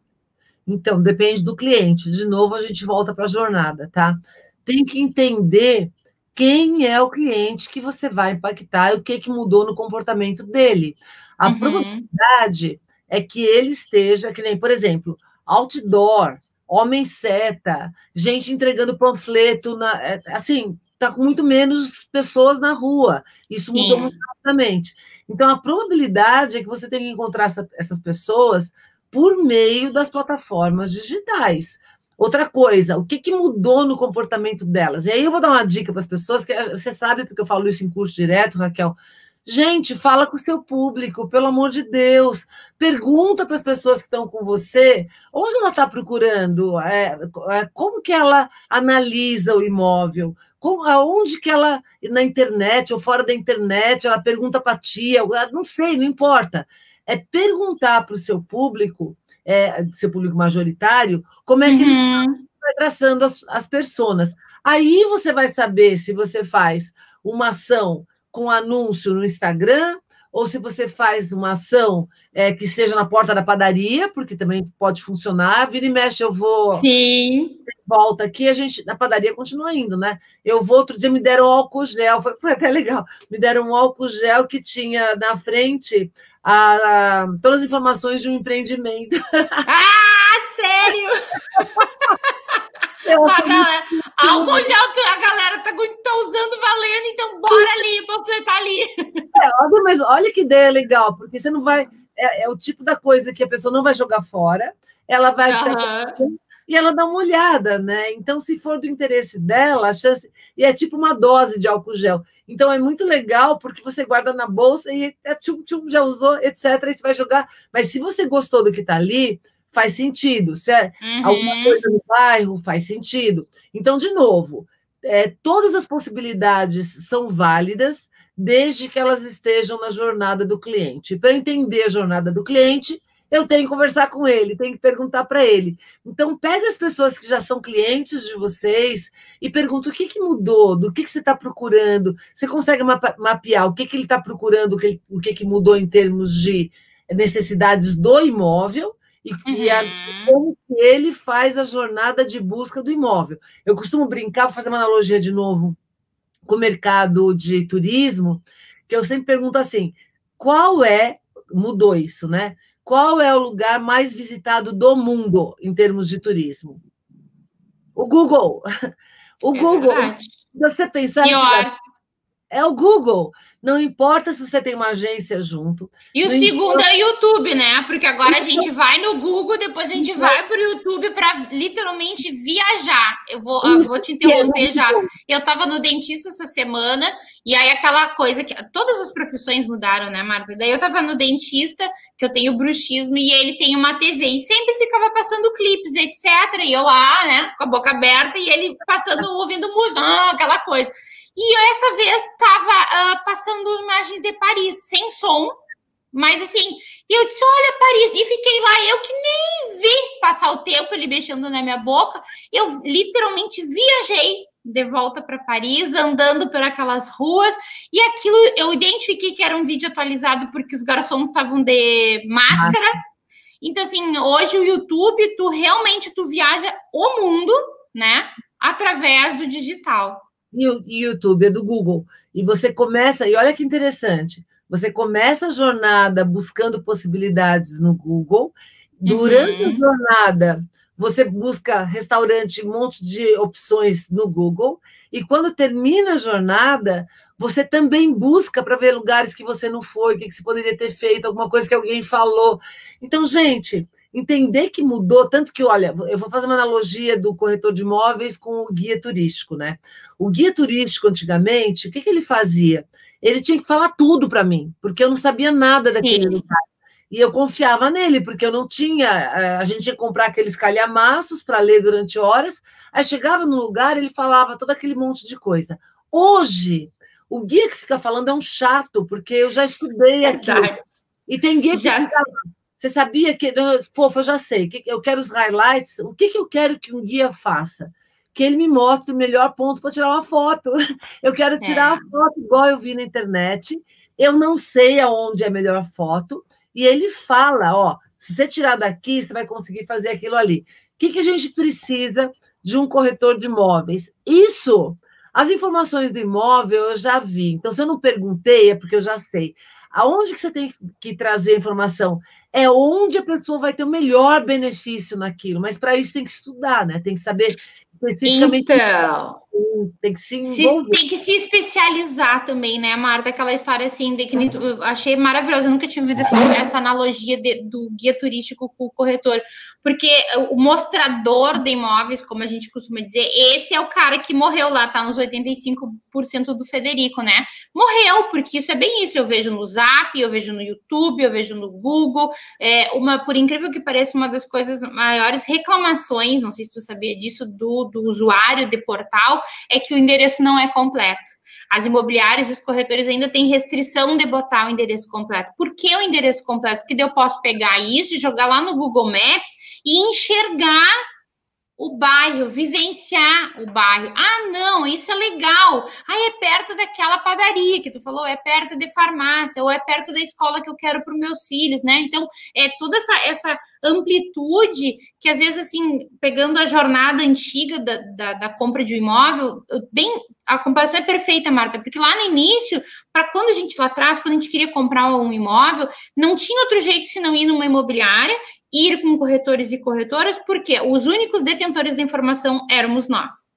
Então, depende do cliente. De novo, a gente volta para a jornada, tá? Tem que entender quem é o cliente que você vai impactar e o que, que mudou no comportamento dele. A uhum. probabilidade é que ele esteja, que nem, por exemplo, outdoor, homem seta, gente entregando panfleto, na, é, assim, está com muito menos pessoas na rua. Isso mudou Sim. muito rapidamente. Então, a probabilidade é que você tenha que encontrar essa, essas pessoas por meio das plataformas digitais. Outra coisa, o que, que mudou no comportamento delas? E aí eu vou dar uma dica para as pessoas, que você sabe, porque eu falo isso em curso direto, Raquel. Gente, fala com o seu público, pelo amor de Deus. Pergunta para as pessoas que estão com você onde ela está procurando, é, é, como que ela analisa o imóvel, como, aonde que ela, na internet ou fora da internet, ela pergunta para tia, não sei, não importa. É perguntar para o seu público é, seu público majoritário, como é que uhum. eles vai traçando as, as pessoas. Aí você vai saber se você faz uma ação com anúncio no Instagram, ou se você faz uma ação é, que seja na porta da padaria, porque também pode funcionar. Vira e mexe, eu vou. Sim. Volta aqui, a gente. Na padaria continua indo, né? Eu vou, outro dia me deram um álcool gel, foi, foi até legal. Me deram um álcool gel que tinha na frente a, a, todas as informações de um empreendimento. <laughs> Ah, sério? <laughs> a galera, álcool gel, a galera tá, tá usando valendo, então bora ali, panfletar ali. É, mas olha que ideia legal, porque você não vai. É, é, o tipo da coisa que a pessoa não vai jogar fora, ela vai uhum. ficar e ela dá uma olhada, né? Então, se for do interesse dela, a chance. E é tipo uma dose de álcool gel. Então, é muito legal porque você guarda na bolsa e é tchum, tchum, já usou, etc. E você vai jogar. Mas se você gostou do que está ali, faz sentido. Se é uhum. alguma coisa no bairro, faz sentido. Então, de novo, é, todas as possibilidades são válidas desde que elas estejam na jornada do cliente. Para entender a jornada do cliente, eu tenho que conversar com ele, tenho que perguntar para ele. Então, pega as pessoas que já são clientes de vocês e pergunta o que, que mudou, do que, que você está procurando. Você consegue mapear o que, que ele está procurando, o que, o que, que mudou em termos de necessidades do imóvel e, uhum. e a, uhum. como que ele faz a jornada de busca do imóvel. Eu costumo brincar, vou fazer uma analogia de novo com o mercado de turismo, que eu sempre pergunto assim: qual é, mudou isso, né? Qual é o lugar mais visitado do mundo em termos de turismo? O Google. <laughs> O é Google. Verdade. Você pensar. Pior. É o Google. Não importa se você tem uma agência junto. E o segundo importa... é o YouTube, né? Porque agora a gente vai no Google, depois a gente vai para o YouTube para literalmente viajar. Eu vou, eu vou te interromper já. Eu estava no dentista essa semana, e aí aquela coisa que. Todas as profissões mudaram, né, Marta? Daí eu estava no dentista, que eu tenho bruxismo, e ele tem uma TV, e sempre ficava passando clipes, etc. E eu lá, né, com a boca aberta, e ele passando, ouvindo música, <laughs> aquela coisa. E essa vez estava uh, ah, passando imagens de Paris, sem som, mas assim, eu disse: Olha, Paris, e fiquei lá, eu que nem vi passar o tempo ele mexendo na minha boca, eu literalmente viajei de volta para Paris, andando por aquelas ruas, e aquilo eu identifiquei que era um vídeo atualizado porque os garçons estavam de máscara. Então, assim, hoje o YouTube, tu realmente tu viaja o mundo, né? Através do digital e o YouTube é do Google. E você começa, e olha que interessante, você começa a jornada buscando possibilidades no Google, durante uhum. a jornada você busca restaurante, um monte de opções no Google, e quando termina a jornada, você também busca para ver lugares que você não foi, o que, que você poderia ter feito, alguma coisa que alguém falou. Então, gente, entender que mudou, tanto que, olha, eu vou fazer uma analogia do corretor de imóveis com o guia turístico, né? O guia turístico, antigamente, o que, que ele fazia? Ele tinha que falar tudo para mim, porque eu não sabia nada Sim. daquele lugar. E eu confiava nele, porque eu não tinha. Eh, a gente que comprar aqueles calhamaços para ler durante horas. Aí chegava no lugar, ele falava todo aquele monte de coisa. Hoje, o guia que fica falando é um chato, porque eu já estudei aqui. E tem guia que já... fica você sabia que. Fofa, eu já sei. Eu quero os highlights. O que, que eu quero que um guia faça? Que ele me mostre o melhor ponto para tirar uma foto. <laughs> Eu quero tirar é. a foto igual eu vi na internet. Eu não sei aonde é a melhor foto. E ele fala: ó, se você tirar daqui, você vai conseguir fazer aquilo ali. O que, que a gente precisa de um corretor de imóveis? Isso. As informações do imóvel eu já vi. Então, se eu não perguntei, é porque eu já sei. Aonde que você tem que trazer a informação? É onde a pessoa vai ter o melhor benefício naquilo, mas para isso tem que estudar, né? Tem que saber especificamente então, tem que se, se Tem que se especializar também, né, Marta? Aquela história assim, de que eu achei maravilhosa. Eu nunca tinha visto essa, essa analogia de, do guia turístico com o corretor. Porque o mostrador de imóveis, como a gente costuma dizer, esse é o cara que morreu lá, tá nos 85% do Federico, né? Morreu, porque isso é bem isso. Eu vejo no Zap, eu vejo no YouTube, eu vejo no Google. É uma, por incrível que pareça, uma das coisas maiores reclamações, não sei se tu sabia disso, do, do usuário de portal, é que o endereço não é completo. As imobiliárias e os corretores ainda têm restrição de botar o endereço completo. Por que o endereço completo? Porque eu posso pegar isso jogar lá no Google Maps e enxergar o bairro, vivenciar o bairro. Ah, não, isso é legal. Ah, é perto daquela padaria que tu falou, é perto de farmácia, ou é perto da escola que eu quero para os meus filhos, né? Então, é toda essa, essa amplitude que, às vezes, assim, pegando a jornada antiga da, da, da compra de um imóvel, bem, a comparação é perfeita, Marta, porque lá no início, para quando a gente lá atrás, quando a gente queria comprar um imóvel, não tinha outro jeito senão ir numa imobiliária ir com corretores e corretoras, porque os únicos detentores da informação éramos nós.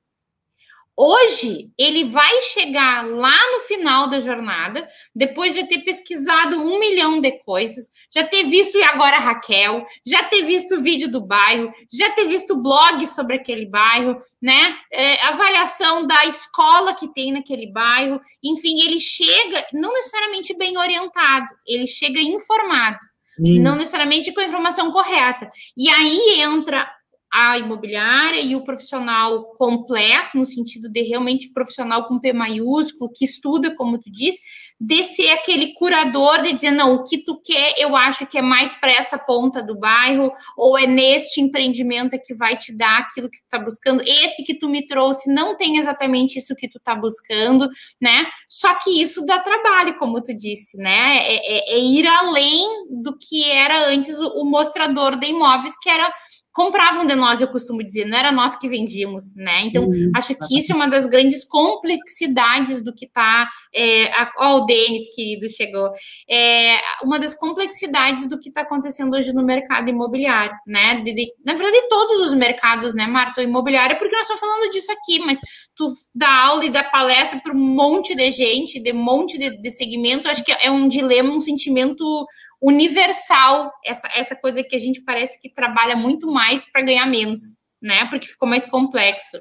Hoje, ele vai chegar lá no final da jornada, depois de ter pesquisado um milhão de coisas, já ter visto e agora Raquel, já ter visto o vídeo do bairro, já ter visto blog sobre aquele bairro, né? É, avaliação da escola que tem naquele bairro. Enfim, ele chega não necessariamente bem orientado, ele chega informado. Isso. não necessariamente com a informação correta. E aí entra a imobiliária e o profissional completo, no sentido de realmente profissional com P maiúsculo, que estuda, como tu disse, de ser aquele curador de dizer, não, o que tu quer, eu acho que é mais para essa ponta do bairro, ou é neste empreendimento que vai te dar aquilo que tu está buscando. Esse que tu me trouxe não tem exatamente isso que tu está buscando, né? Só que isso dá trabalho, como tu disse, né? É, é, é ir além do que era antes o mostrador de imóveis, que era compravam de nós, eu costumo dizer, não era nós que vendíamos, né? Então, uhum. acho que isso é uma das grandes complexidades do que está. É, ó, o Denis, querido, chegou. É, uma das complexidades do que está acontecendo hoje no mercado imobiliário, né? De, de, na verdade, todos os mercados, né, Marta? O imobiliário, porque nós estamos falando disso aqui, mas tu dá aula e dá palestra para um monte de gente, de um monte de, de segmento, acho que é um dilema, um sentimento universal, essa, essa coisa que a gente parece que trabalha muito mais para ganhar menos, né? Porque ficou mais complexo.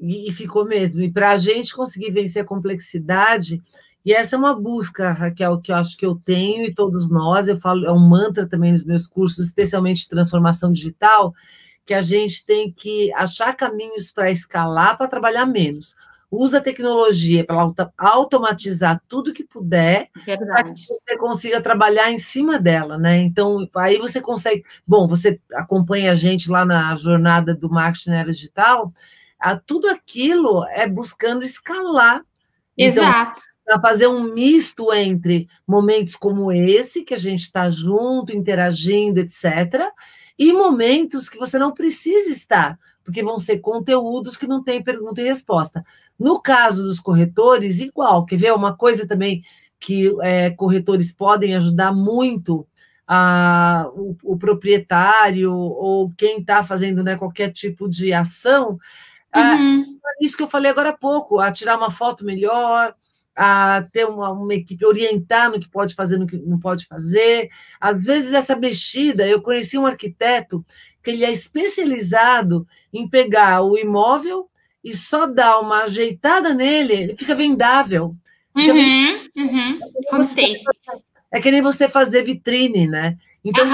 E, e ficou mesmo. E para a gente conseguir vencer a complexidade, e essa é uma busca, Raquel, que eu acho que eu tenho e todos nós, eu falo, é um mantra também nos meus cursos, especialmente de transformação digital, que a gente tem que achar caminhos para escalar, para trabalhar menos usa a tecnologia para automatizar tudo que puder para que você consiga trabalhar em cima dela, né? Então, aí você consegue. Bom, você acompanha a gente lá na jornada do marketing na era digital, a, tudo aquilo é buscando escalar. Então, Exato. Então, para fazer um misto entre momentos como esse, que a gente está junto, interagindo, etc., e momentos que você não precisa estar, porque vão ser conteúdos que não têm pergunta e resposta. No caso dos corretores, igual. Quer ver uma coisa também que é, corretores podem ajudar muito a, o, o proprietário ou quem está fazendo né, qualquer tipo de ação. Uhum. A, isso que eu falei agora há pouco, a tirar uma foto melhor, a ter uma, uma, equipe, orientar no que pode fazer, no que não pode fazer. Às vezes, essa mexida, eu conheci um arquiteto que ele é especializado em pegar o imóvel e só dar uma ajeitada nele, ele fica vendável. Fica uhum, uhum. É que nem você fazer vitrine, né? Então,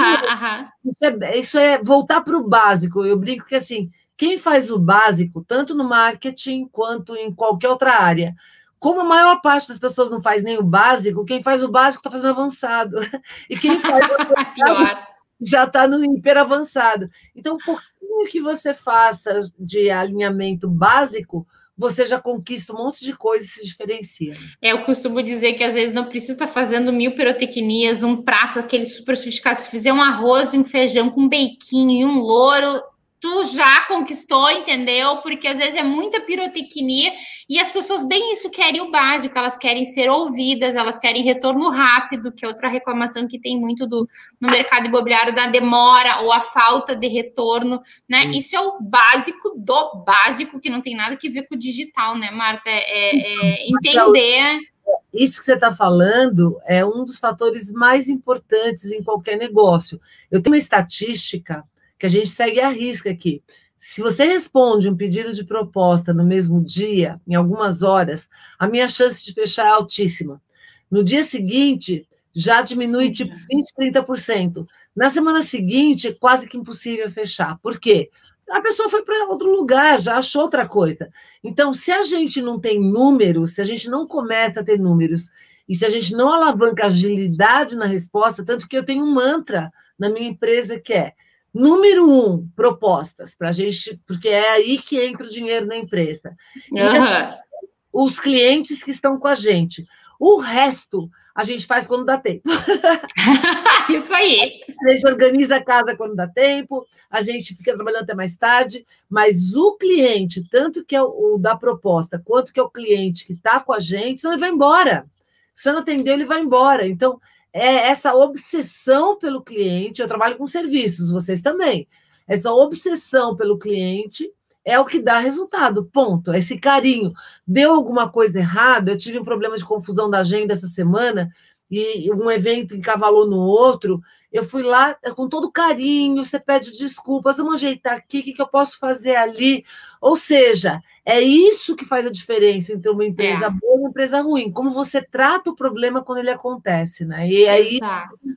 Isso, é, isso é voltar para o básico. Eu brinco que assim, quem faz o básico, tanto no marketing quanto em qualquer outra área, como a maior parte das pessoas não faz nem o básico, quem faz o básico está fazendo avançado. <laughs> E quem faz o <laughs> avançado já está no hiper avançado. Então, por que você faça de alinhamento básico, você já conquista um monte de coisa e se diferencia. É, eu costumo dizer que às vezes não precisa estar fazendo mil pirotecnias, um prato aquele super sofisticado. Se fizer um arroz e um feijão com beiquinho e um louro, tu já conquistou, entendeu? Porque às vezes é muita pirotecnia e as pessoas bem isso querem o básico, elas querem ser ouvidas, elas querem retorno rápido, que é outra reclamação que tem muito do, no mercado imobiliário da demora ou a falta de retorno, né? Hum. Isso é o básico do básico, que não tem nada que ver com o digital, né, Marta? É, é, é entender. Isso que você está falando é um dos fatores mais importantes em qualquer negócio. Eu tenho uma estatística que a gente segue a risca aqui. Se você responde um pedido de proposta no mesmo dia, em algumas horas, a minha chance de fechar é altíssima. No dia seguinte, já diminui tipo 20, 30%. Na semana seguinte, é quase que impossível fechar. Por quê? A pessoa foi para outro lugar, já achou outra coisa. Então, se a gente não tem números, se a gente não começa a ter números, e se a gente não alavanca agilidade na resposta, tanto que eu tenho um mantra na minha empresa que é Número um, propostas para a gente, porque é aí que entra o dinheiro na empresa. Uhum. os clientes que estão com a gente. O resto a gente faz quando dá tempo. <laughs> Isso aí. A gente organiza a casa quando dá tempo, a gente fica trabalhando até mais tarde, mas o cliente, tanto que é o, o da proposta, quanto que é o cliente que está com a gente, senão ele vai embora. Se não atendeu, ele vai embora. Então, é essa obsessão pelo cliente. Eu trabalho com serviços, vocês também. Essa obsessão pelo cliente é o que dá resultado, ponto. Esse carinho. Deu alguma coisa errada? Eu tive um problema de confusão da agenda essa semana e um evento encavalou no outro. Eu fui lá com todo carinho, você pede desculpas, vamos ajeitar aqui, o que, que eu posso fazer ali? Ou seja, é isso que faz a diferença entre uma empresa é. boa e uma empresa ruim. Como você trata o problema quando ele acontece, né? E aí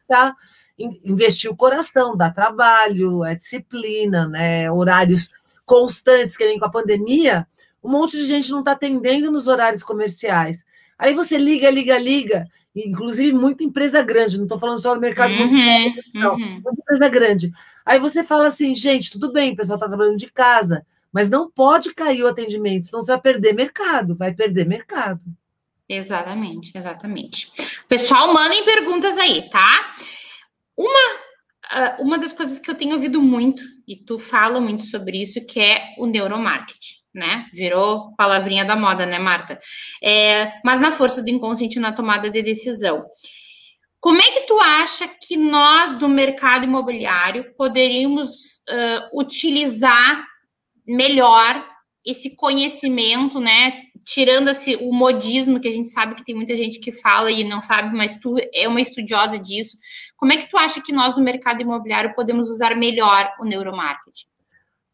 tá investir o coração, dá trabalho, é disciplina, né? Horários constantes, que nem com a pandemia, um monte de gente não está atendendo nos horários comerciais. Aí você liga, liga, liga, inclusive muita empresa grande, não estou falando só do mercado uhum, não, uhum. muita empresa grande. Aí você fala assim, gente, tudo bem, o pessoal está trabalhando de casa, mas não pode cair o atendimento, senão você vai perder mercado, vai perder mercado. Exatamente, exatamente. Pessoal, mandem perguntas aí, tá? Uma, ah, uma das coisas que eu tenho ouvido muito, e tu fala muito sobre isso, que é o neuromarketing, né? Virou palavrinha da moda, né, Marta? É, mas na força do inconsciente na tomada de decisão. Como é que tu acha que nós do mercado imobiliário poderíamos uh, utilizar melhor esse conhecimento, né? Tirando esse, o modismo, que a gente sabe que tem muita gente que fala e não sabe, mas tu é uma estudiosa disso. Como é que tu acha que nós, no mercado imobiliário, podemos usar melhor o neuromarketing?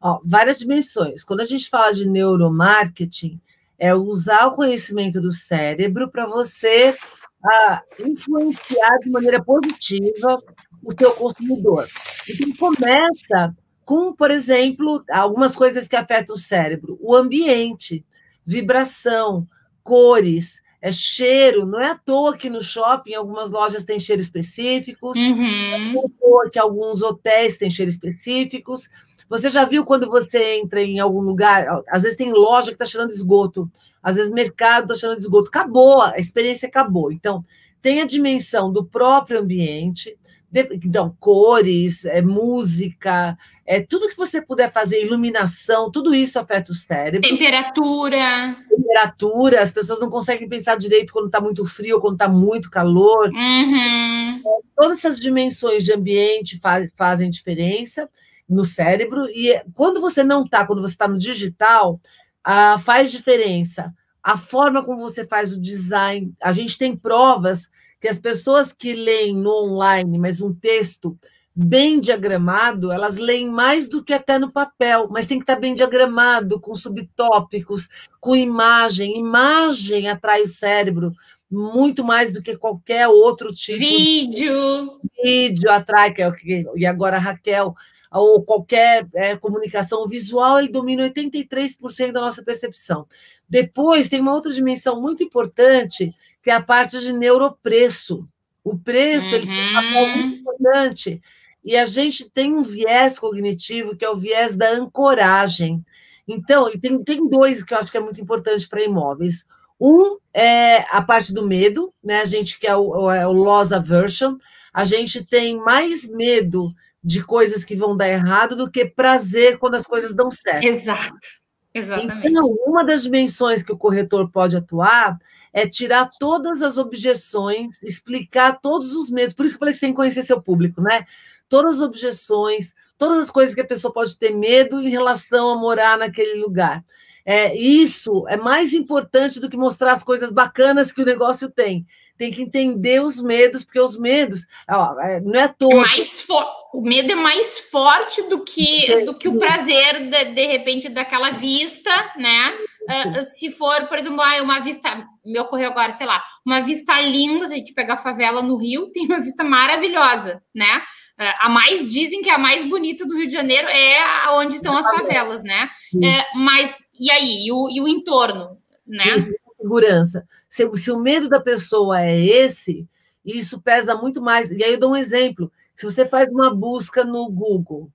Ó, várias dimensões. Quando a gente fala de neuromarketing, é usar o conhecimento do cérebro para você ah, influenciar de maneira positiva o seu consumidor. Então, começa com, por exemplo, algumas coisas que afetam o cérebro, o ambiente, vibração, cores, é cheiro. Não é à toa que no shopping algumas lojas têm cheiro específicos, uhum. não é à toa que alguns hotéis têm cheiro específicos. Você já viu quando você entra em algum lugar? Às vezes tem loja que está cheirando esgoto, às vezes mercado está cheirando esgoto. Acabou, a experiência acabou. Então, tem a dimensão do próprio ambiente, então, cores, é, música, é, tudo que você puder fazer, iluminação, tudo isso afeta o cérebro. Temperatura. Temperatura, as pessoas não conseguem pensar direito quando está muito frio ou quando está muito calor. Uhum. É, todas essas dimensões de ambiente faz, fazem diferença no cérebro. E quando você não está, quando você está no digital, ah, faz diferença. A forma como você faz o design. A gente tem provas que as pessoas que leem no online, mas um texto bem diagramado, elas leem mais do que até no papel, mas tem que estar bem diagramado, com subtópicos, com imagem. Imagem atrai o cérebro muito mais do que qualquer outro tipo. Vídeo. De... Vídeo atrai, que é o que, e agora a Raquel, ou qualquer é, comunicação visual, ele domina 83% da nossa percepção. Depois tem uma outra dimensão muito importante, que é a parte de neuropreço. O preço uhum. ele tem um papel muito uhum. importante. E a gente tem um viés cognitivo, que é o viés da ancoragem. Então, e tem, tem dois que eu acho que é muito importante para imóveis. Um é a parte do medo, né? A gente que é o, é o loss aversion, a gente tem mais medo de coisas que vão dar errado do que prazer quando as coisas dão certo. Exato. Exatamente. Então, uma das dimensões que o corretor pode atuar é tirar todas as objeções, explicar todos os medos. Por isso que eu falei que você tem que conhecer seu público, né? Todas as objeções, todas as coisas que a pessoa pode ter medo em relação a morar naquele lugar. É, isso é mais importante do que mostrar as coisas bacanas que o negócio tem tem que entender os medos, porque os medos ó, é, não é todo. Mais o medo é mais forte do que, do que o prazer, de, de repente, daquela vista, né? Uh, se for, por exemplo, ah, uma vista, me ocorreu agora, sei lá, uma vista linda, se a gente pegar a favela no Rio, <laughs> tem uma vista maravilhosa, né? Uh, a mais dizem que é a mais bonita do Rio de Janeiro é onde estão as favelas, né? Uh, mas e aí? E o, e o entorno, né? Isso, segurança. Se, se o medo da pessoa é esse, isso pesa muito mais. E aí eu dou um exemplo. Se você faz uma busca no Google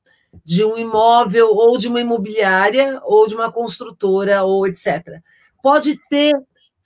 de um imóvel ou de uma imobiliária ou de uma construtora ou etc. Pode ter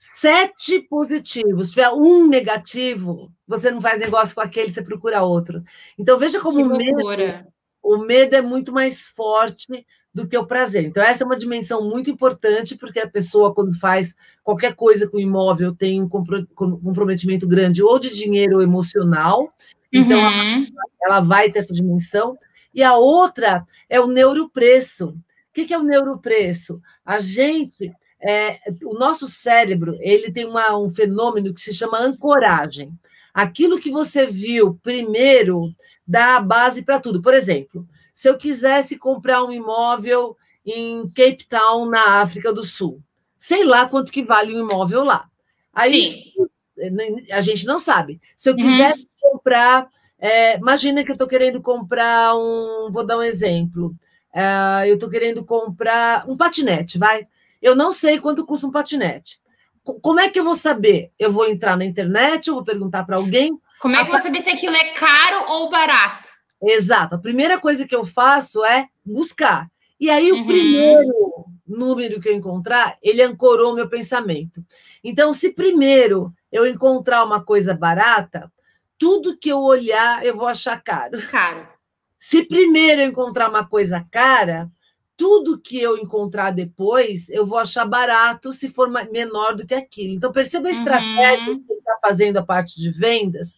sete positivos. Se tiver um negativo, você não faz negócio com aquele, você procura outro. Então veja como o medo, o medo é muito mais forte do que o prazer. Então, essa é uma dimensão muito importante, porque a pessoa, quando faz qualquer coisa com o imóvel, tem um comprometimento grande ou de dinheiro ou emocional. Então, uhum. ela, ela, vai ter essa dimensão. E a outra é o neuropreço. O que é o neuropreço? A gente, é, o nosso cérebro, ele tem uma, um fenômeno que se chama ancoragem. Aquilo que você viu primeiro dá a base para tudo. Por exemplo, se eu quisesse comprar um imóvel em Cape Town, na África do Sul. Sei lá quanto que vale um imóvel lá. Aí a gente não sabe. Se eu quiser uhum. comprar, é, imagina que eu estou querendo comprar um, vou dar um exemplo. É, eu estou querendo comprar um patinete, vai. Eu não sei quanto custa um patinete. Como é que eu vou saber? Eu vou entrar na internet, eu vou perguntar para alguém. Como é que eu vou saber se aquilo é caro ou barato? Exato. A primeira coisa que eu faço é buscar. E aí, uhum. o primeiro número que eu encontrar, ele ancorou meu pensamento. Então, se primeiro eu encontrar uma coisa barata, tudo que eu olhar, eu vou achar caro. Caro. Se primeiro eu encontrar uma coisa cara, tudo que eu encontrar depois, eu vou achar barato se for menor do que aquilo. Então, perceba a estratégia uhum. que está fazendo a parte de vendas.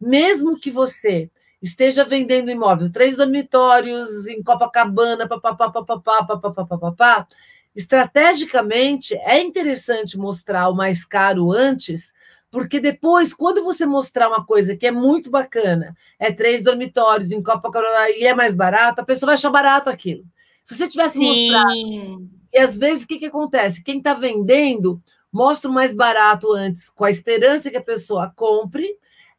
Mesmo que você esteja vendendo imóvel, três dormitórios em Copacabana, papapá, papapá, papapá, papapá, estrategicamente é interessante mostrar o mais caro antes, porque depois, quando você mostrar uma coisa que é muito bacana, é três dormitórios em Copacabana e é mais barato, a pessoa vai achar barato aquilo. Se você tivesse Sim. mostrado. E às vezes o que, que acontece? Quem está vendendo mostra o mais barato antes, com a esperança que a pessoa compre,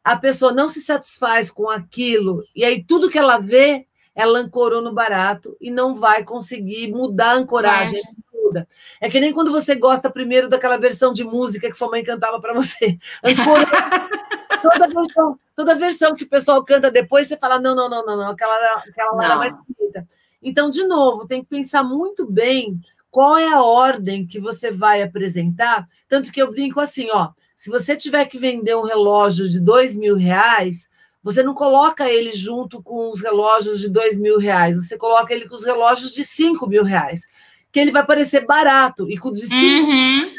a pessoa não se satisfaz com aquilo, e aí tudo que ela vê, ela ancorou no barato e não vai conseguir mudar a ancoragem. Muda. É que nem quando você gosta primeiro daquela versão de música que sua mãe cantava para você. <laughs> Ancorou. toda, versão, toda versão que o pessoal canta depois, você fala: não, não, não, não, não aquela, aquela não. era mais bonita. Então, de novo, tem que pensar muito bem qual é a ordem que você vai apresentar. Tanto que eu brinco assim, ó. Se você tiver que vender um relógio de dois mil reais, você não coloca ele junto com os relógios de dois mil reais, você coloca ele com os relógios de cinco mil reais, que ele vai parecer barato, e com o de cinco uhum.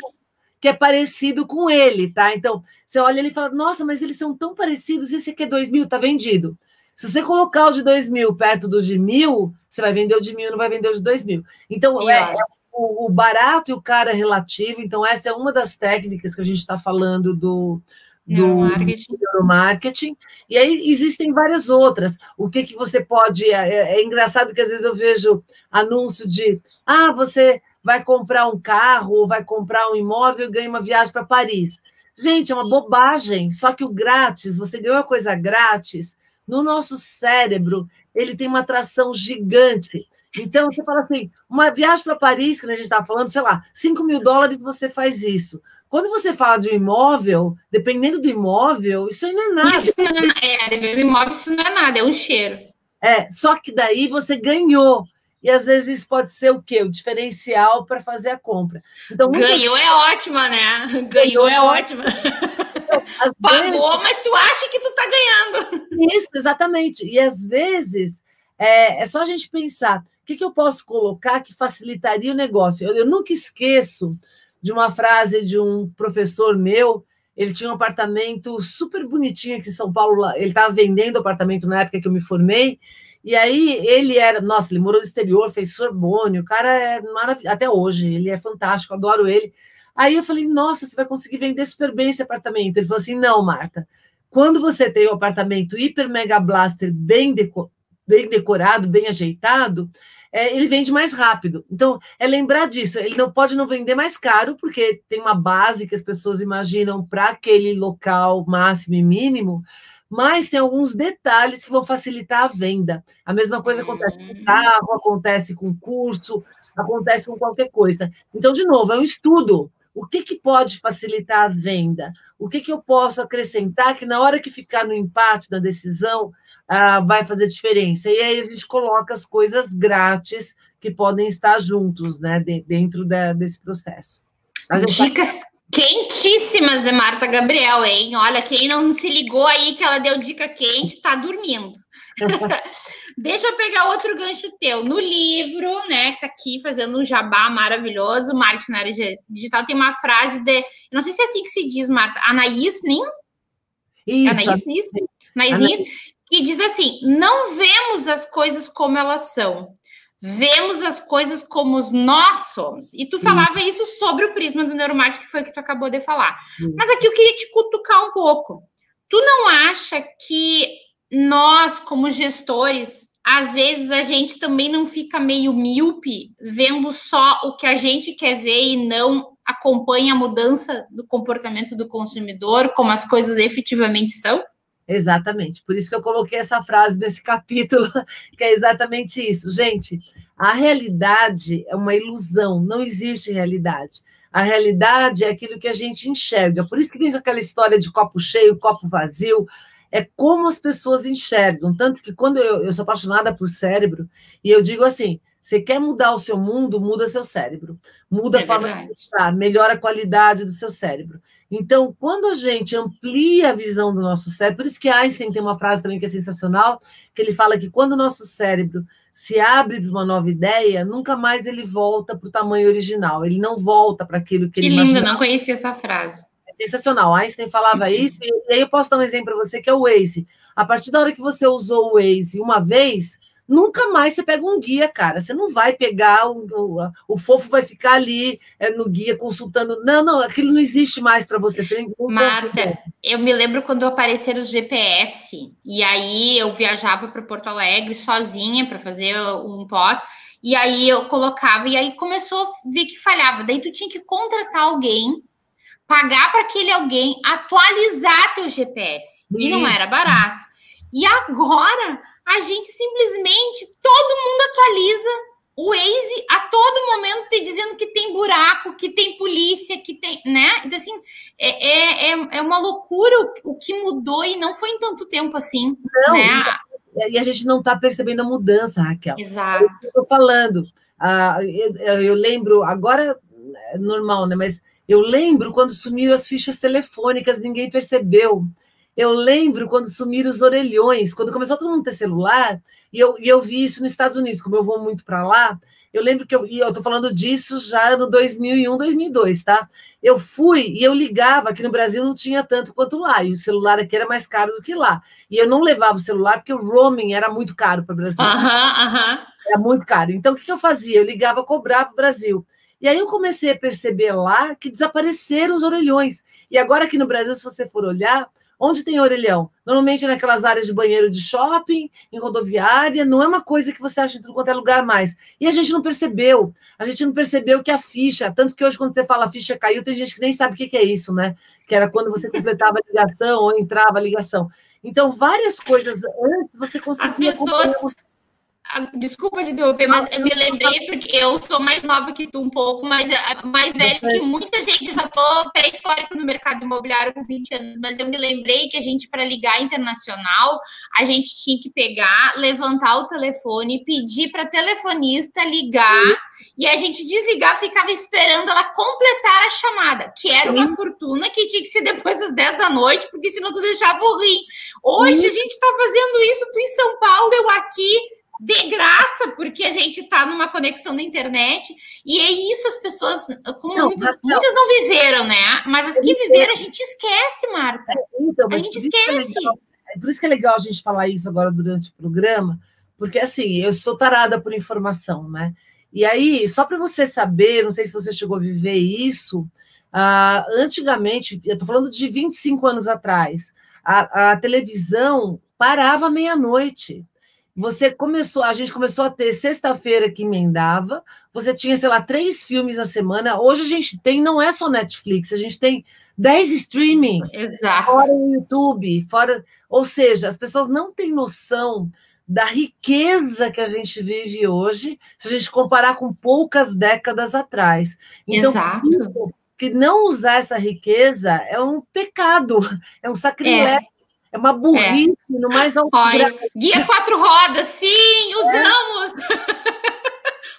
que é parecido com ele, tá? Então, você olha ele e fala, nossa, mas eles são tão parecidos, esse aqui é dois mil, tá vendido. Se você colocar o de dois mil perto do de mil, você vai vender o de mil, não vai vender o de dois mil. Então, é, é o, o, barato e o caro é relativo, então essa é uma das técnicas que a gente está falando do, do neuromarketing. neuromarketing. E aí existem várias outras. O que, que você pode. É, é, é, engraçado que às vezes eu vejo anúncio de ah, você vai comprar um carro ou vai comprar um imóvel e ganha uma viagem para Paris. Gente, é uma bobagem. Só que o grátis, você ganhou uma coisa grátis, no nosso cérebro, ele tem uma atração gigante. Então, você fala assim: uma viagem para Paris, que a gente estava falando, sei lá, 5 mil dólares você faz isso. Quando você fala de um imóvel, dependendo do imóvel, isso aí não é nada. Isso não é, é, dependendo do imóvel, isso não é nada, é um cheiro. É, só que daí você ganhou. E às vezes isso pode ser o quê? O diferencial para fazer a compra. Então, Ganhou é ótima, né? <laughs> Ganhou é ótima. Pagou, vezes... mas tu acha que tu tá ganhando. Isso, exatamente. E às vezes é, é só a gente pensar o que, que eu posso colocar que facilitaria o negócio. Eu, eu nunca esqueço de uma frase de um professor meu. Ele tinha um apartamento super bonitinho aqui em São Paulo. Ele estava vendendo apartamento na época que eu me formei. E aí ele era, nossa, ele morou no exterior, fez Sorbonne, o cara é maravilhoso, até hoje, ele é fantástico, adoro ele. Aí eu falei, nossa, você vai conseguir vender super bem esse apartamento. Ele falou assim: não, Marta, quando você tem um apartamento hiper mega blaster bem, deco bem decorado, bem ajeitado, é, ele vende mais rápido. Então, é lembrar disso. Ele não pode não vender mais caro, porque tem uma base que as pessoas imaginam para aquele local máximo e mínimo, mas tem alguns detalhes que vão facilitar a venda. A mesma coisa acontece com hum. carro, acontece com curso, acontece com qualquer coisa. Então, de novo, é um estudo. O que, que pode facilitar a venda? O que, que eu posso acrescentar que na hora que ficar no empate, na decisão, ah, vai fazer diferença? E aí a gente coloca as coisas grátis que podem estar juntos, né, dentro da, desse processo. Dicas quentíssimas de Marta Gabriel, hein? Olha, quem não se ligou aí que ela deu dica quente, tá dormindo. <laughs> Deixa eu pegar outro gancho teu. No livro, né, que tá aqui fazendo um jabá maravilhoso, marketing na área digital, tem uma frase de, não sei se é assim que se diz, Marta, Anaís Nin? Isso. Anaís Nin? Anaís Nin, que diz assim, não vemos as coisas como elas são, vemos as coisas como nós somos. E tu falava isso sobre o prisma do neuromarketing, que foi o que tu acabou de falar. Mas aqui eu queria te cutucar um pouco. Tu não acha que nós, como gestores, às vezes a gente também não fica meio míope vendo só o que a gente quer ver e não acompanha a mudança do comportamento do consumidor, como as coisas efetivamente são? Exatamente. Por isso que eu coloquei essa frase nesse capítulo, <laughs> que é exatamente isso. Gente, a realidade é uma ilusão, não existe realidade. A realidade é aquilo que a gente enxerga. Por isso que vem com aquela história de copo cheio, copo vazio é como as pessoas enxergam. Tanto que quando eu, eu sou apaixonada por cérebro, e eu digo assim: você quer mudar o seu mundo, muda seu cérebro. Muda é a forma verdade. de pensar, melhora a qualidade do seu cérebro. Então, quando a gente amplia a visão do nosso cérebro, por isso que Einstein tem uma frase também que é sensacional, que ele fala que quando o nosso cérebro se abre para uma nova ideia, nunca mais ele volta para o tamanho original. Ele não volta para aquilo que, que ele lindo, imaginava. não conhecia essa frase sensacional. Einstein falava isso, e aí eu posso dar um exemplo para você que é o Waze. A partir da hora que você usou o Waze uma vez, nunca mais você pega um guia, cara. Você não vai pegar o, o, o fofo vai ficar ali é, no guia consultando. Não, não, aquilo não existe mais para você. Tem Marta, eu me lembro quando apareceram os GPS e aí eu viajava para Porto Alegre sozinha para fazer um pós. E aí eu colocava, e aí começou a ver que falhava. Daí tu tinha que contratar alguém pagar para aquele alguém atualizar teu GPS. E não era barato. E agora a gente simplesmente todo mundo atualiza o Waze a todo momento te dizendo que tem buraco, que tem polícia, que tem, né? Então, assim, é, é, é uma loucura o, o que mudou e não foi em tanto tempo assim. Não, né? e a gente não está percebendo a mudança, Raquel. Exato. Estou falando. Ah, eu, eu lembro, agora é normal, né? Mas eu lembro quando sumiram as fichas telefônicas, ninguém percebeu. Eu lembro quando sumiram os orelhões, quando começou todo mundo ter celular, e eu, e eu vi isso nos Estados Unidos, como eu vou muito para lá. Eu lembro que eu, e eu estou falando disso já no 2001, 2002, tá? Eu fui e eu ligava, aqui no Brasil não tinha tanto quanto lá, e o celular aqui era mais caro do que lá. E eu não levava o celular porque o roaming era muito caro para o Brasil. Aham, aham. Era muito caro. Então, o que, que eu fazia? Eu ligava, cobrava para o Brasil. E aí eu comecei a perceber lá que desapareceram os orelhões. E agora aqui no Brasil, se você for olhar, onde tem orelhão? Normalmente naquelas áreas de banheiro de shopping, em rodoviária, não é uma coisa que você acha em tudo quanto é lugar mais. E a gente não percebeu. A gente não percebeu que a ficha, tanto que hoje quando você fala ficha caiu, tem gente que nem sabe o que é isso, né? Que era quando você completava a ligação ou entrava a ligação. Então, várias coisas antes você conseguia... As pessoas... Desculpa de interromper, mas eu me lembrei porque eu sou mais nova que tu um pouco, mas é, mais velha que muita gente. Já tô pré-histórico no mercado imobiliário com 20 anos, mas eu me lembrei que a gente, para ligar internacional, a gente tinha que pegar, levantar o telefone, pedir para telefonista ligar, Sim. e a gente desligar, ficava esperando ela completar a chamada, que era Sim. uma fortuna que tinha que ser depois das 10 da noite, porque senão tu deixava o rim. Hoje Sim. a gente está fazendo isso, tu em São Paulo, eu aqui de graça, porque a gente está numa conexão na internet, e é isso as pessoas, como não, muitas, não. muitas não viveram, né? Mas as que viveram, a gente esquece, Marta. É, então, a gente é esquece. É, por isso que é legal a gente falar isso agora durante o programa, porque assim, eu sou tarada por informação, né? E aí, só para você saber, não sei se você chegou a viver isso, uh, antigamente, eu estou falando de 25 anos atrás, a, a televisão parava meia-noite. Você começou, a gente começou a ter sexta-feira que emendava, você tinha, sei lá, três filmes na semana. Hoje a gente tem, não é só Netflix, a gente tem dez streaming. Exato. Fora o YouTube, fora. Ou seja, as pessoas não têm noção da riqueza que a gente vive hoje, se a gente comparar com poucas décadas atrás. Então, Exato. que não usar essa riqueza é um pecado, <laughs> é um sacrilégio. É. É uma burrice é. no mais alto grau. Guia quatro rodas, sim, usamos! É.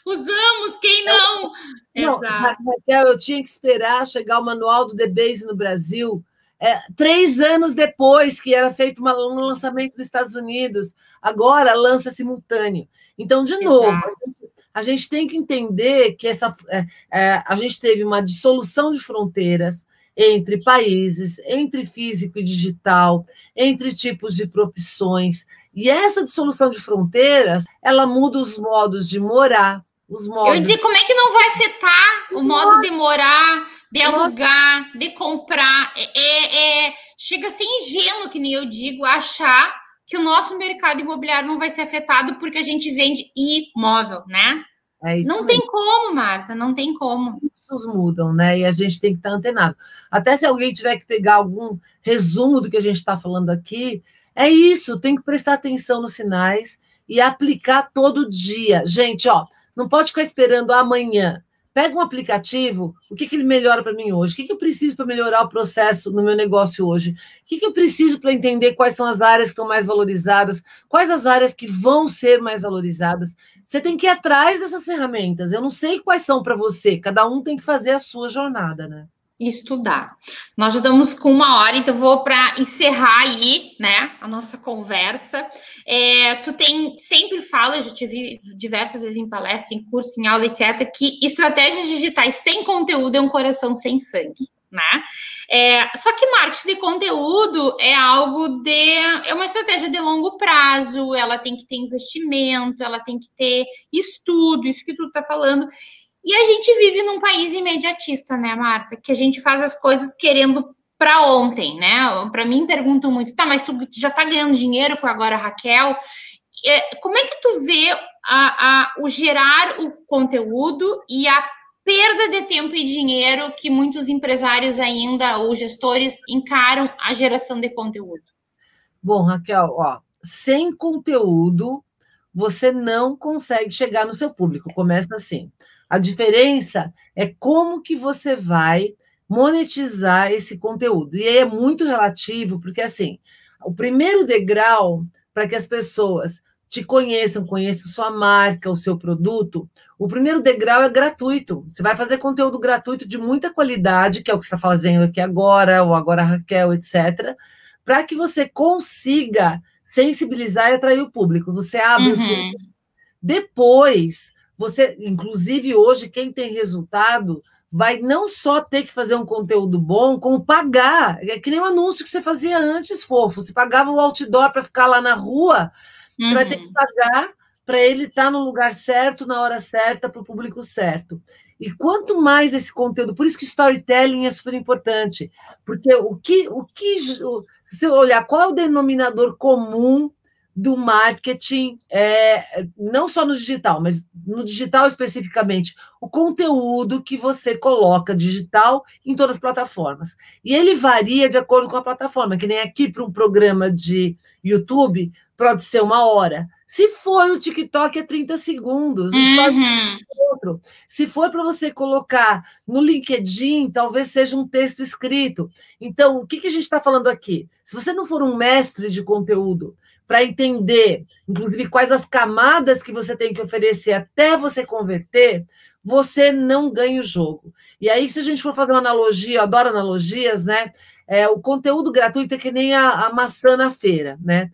usamos, <laughs> quem não? não Exato. Raquel, eu tinha que esperar chegar o manual do The Base no Brasil. É, três anos depois que era feito uma, um lançamento nos Estados Unidos, agora lança simultâneo. Então, de novo, a gente, a gente, tem que entender que essa, é, é, a gente teve uma dissolução de fronteiras, entre países, entre físico e digital, entre tipos de profissões. E essa dissolução de fronteiras, ela muda os modos de morar, os modos. Eu dizer, como é que não vai afetar o modo de morar, de alugar, de comprar? É, é, é, chega a ser ingênuo, que nem eu digo, achar que o nosso mercado imobiliário não vai ser afetado porque a gente vende imóvel, né? É não mesmo. tem como, Marta, não tem como. Os mudam, né? E a gente tem que estar antenado. Até se alguém tiver que pegar algum resumo do que a gente está falando aqui, é isso, tem que prestar atenção nos sinais e aplicar todo dia. Gente, ó, não pode ficar esperando amanhã. Pega um aplicativo, o que, que ele melhora para mim hoje? O que, que eu preciso para melhorar o processo no meu negócio hoje? O que, que eu preciso para entender quais são as áreas que estão mais valorizadas? Quais as áreas que vão ser mais valorizadas? Você tem que ir atrás dessas ferramentas. Eu não sei quais são para você, cada um tem que fazer a sua jornada, né? Estudar. Nós já estamos com uma hora, então vou para encerrar aí, né, a nossa conversa. É, tu tem sempre fala, já te vi diversas vezes em palestra, em curso, em aula, etc., que estratégias digitais sem conteúdo é um coração sem sangue. Né? É, só que marketing de conteúdo é algo de é uma estratégia de longo prazo, ela tem que ter investimento, ela tem que ter estudo, isso que tu está falando. E a gente vive num país imediatista, né, Marta? Que a gente faz as coisas querendo para ontem, né? Para mim perguntam muito, tá, mas tu já tá ganhando dinheiro com agora Raquel? É, como é que tu vê a, a, o gerar o conteúdo e a perda de tempo e dinheiro que muitos empresários ainda ou gestores encaram a geração de conteúdo? Bom, Raquel, ó, sem conteúdo você não consegue chegar no seu público. Começa assim. A diferença é como que você vai monetizar esse conteúdo. E aí é muito relativo, porque assim, o primeiro degrau para que as pessoas te conheçam, conheçam sua marca, o seu produto, o primeiro degrau é gratuito. Você vai fazer conteúdo gratuito de muita qualidade, que é o que você está fazendo aqui agora, ou agora Raquel, etc., para que você consiga sensibilizar e atrair o público. Você abre uhum. o Depois, você, inclusive hoje, quem tem resultado vai não só ter que fazer um conteúdo bom, como pagar. É que nem o um anúncio que você fazia antes, fofo. Você pagava o outdoor para ficar lá na rua, uhum. você vai ter que uhum. pagar para ele estar tá no lugar certo, na hora certa, para o público certo. E quanto mais esse conteúdo, por isso que storytelling é super importante, porque o que, o que, se você olhar qual é o denominador comum do marketing, é, não só no digital, mas no digital especificamente, o conteúdo que você coloca digital em todas as plataformas. E ele varia de acordo com a plataforma, que nem aqui para um programa de YouTube, pode ser uma hora. Se for no TikTok, é 30 segundos. Uhum. Outro. Se for para você colocar no LinkedIn, talvez seja um texto escrito. Então, o que, que a gente está falando aqui? Se você não for um mestre de conteúdo, para entender, inclusive, quais as camadas que você tem que oferecer até você converter, você não ganha o jogo. E aí, se a gente for fazer uma analogia, eu adoro analogias, né? É, o conteúdo gratuito é que nem a, a maçã na feira, né?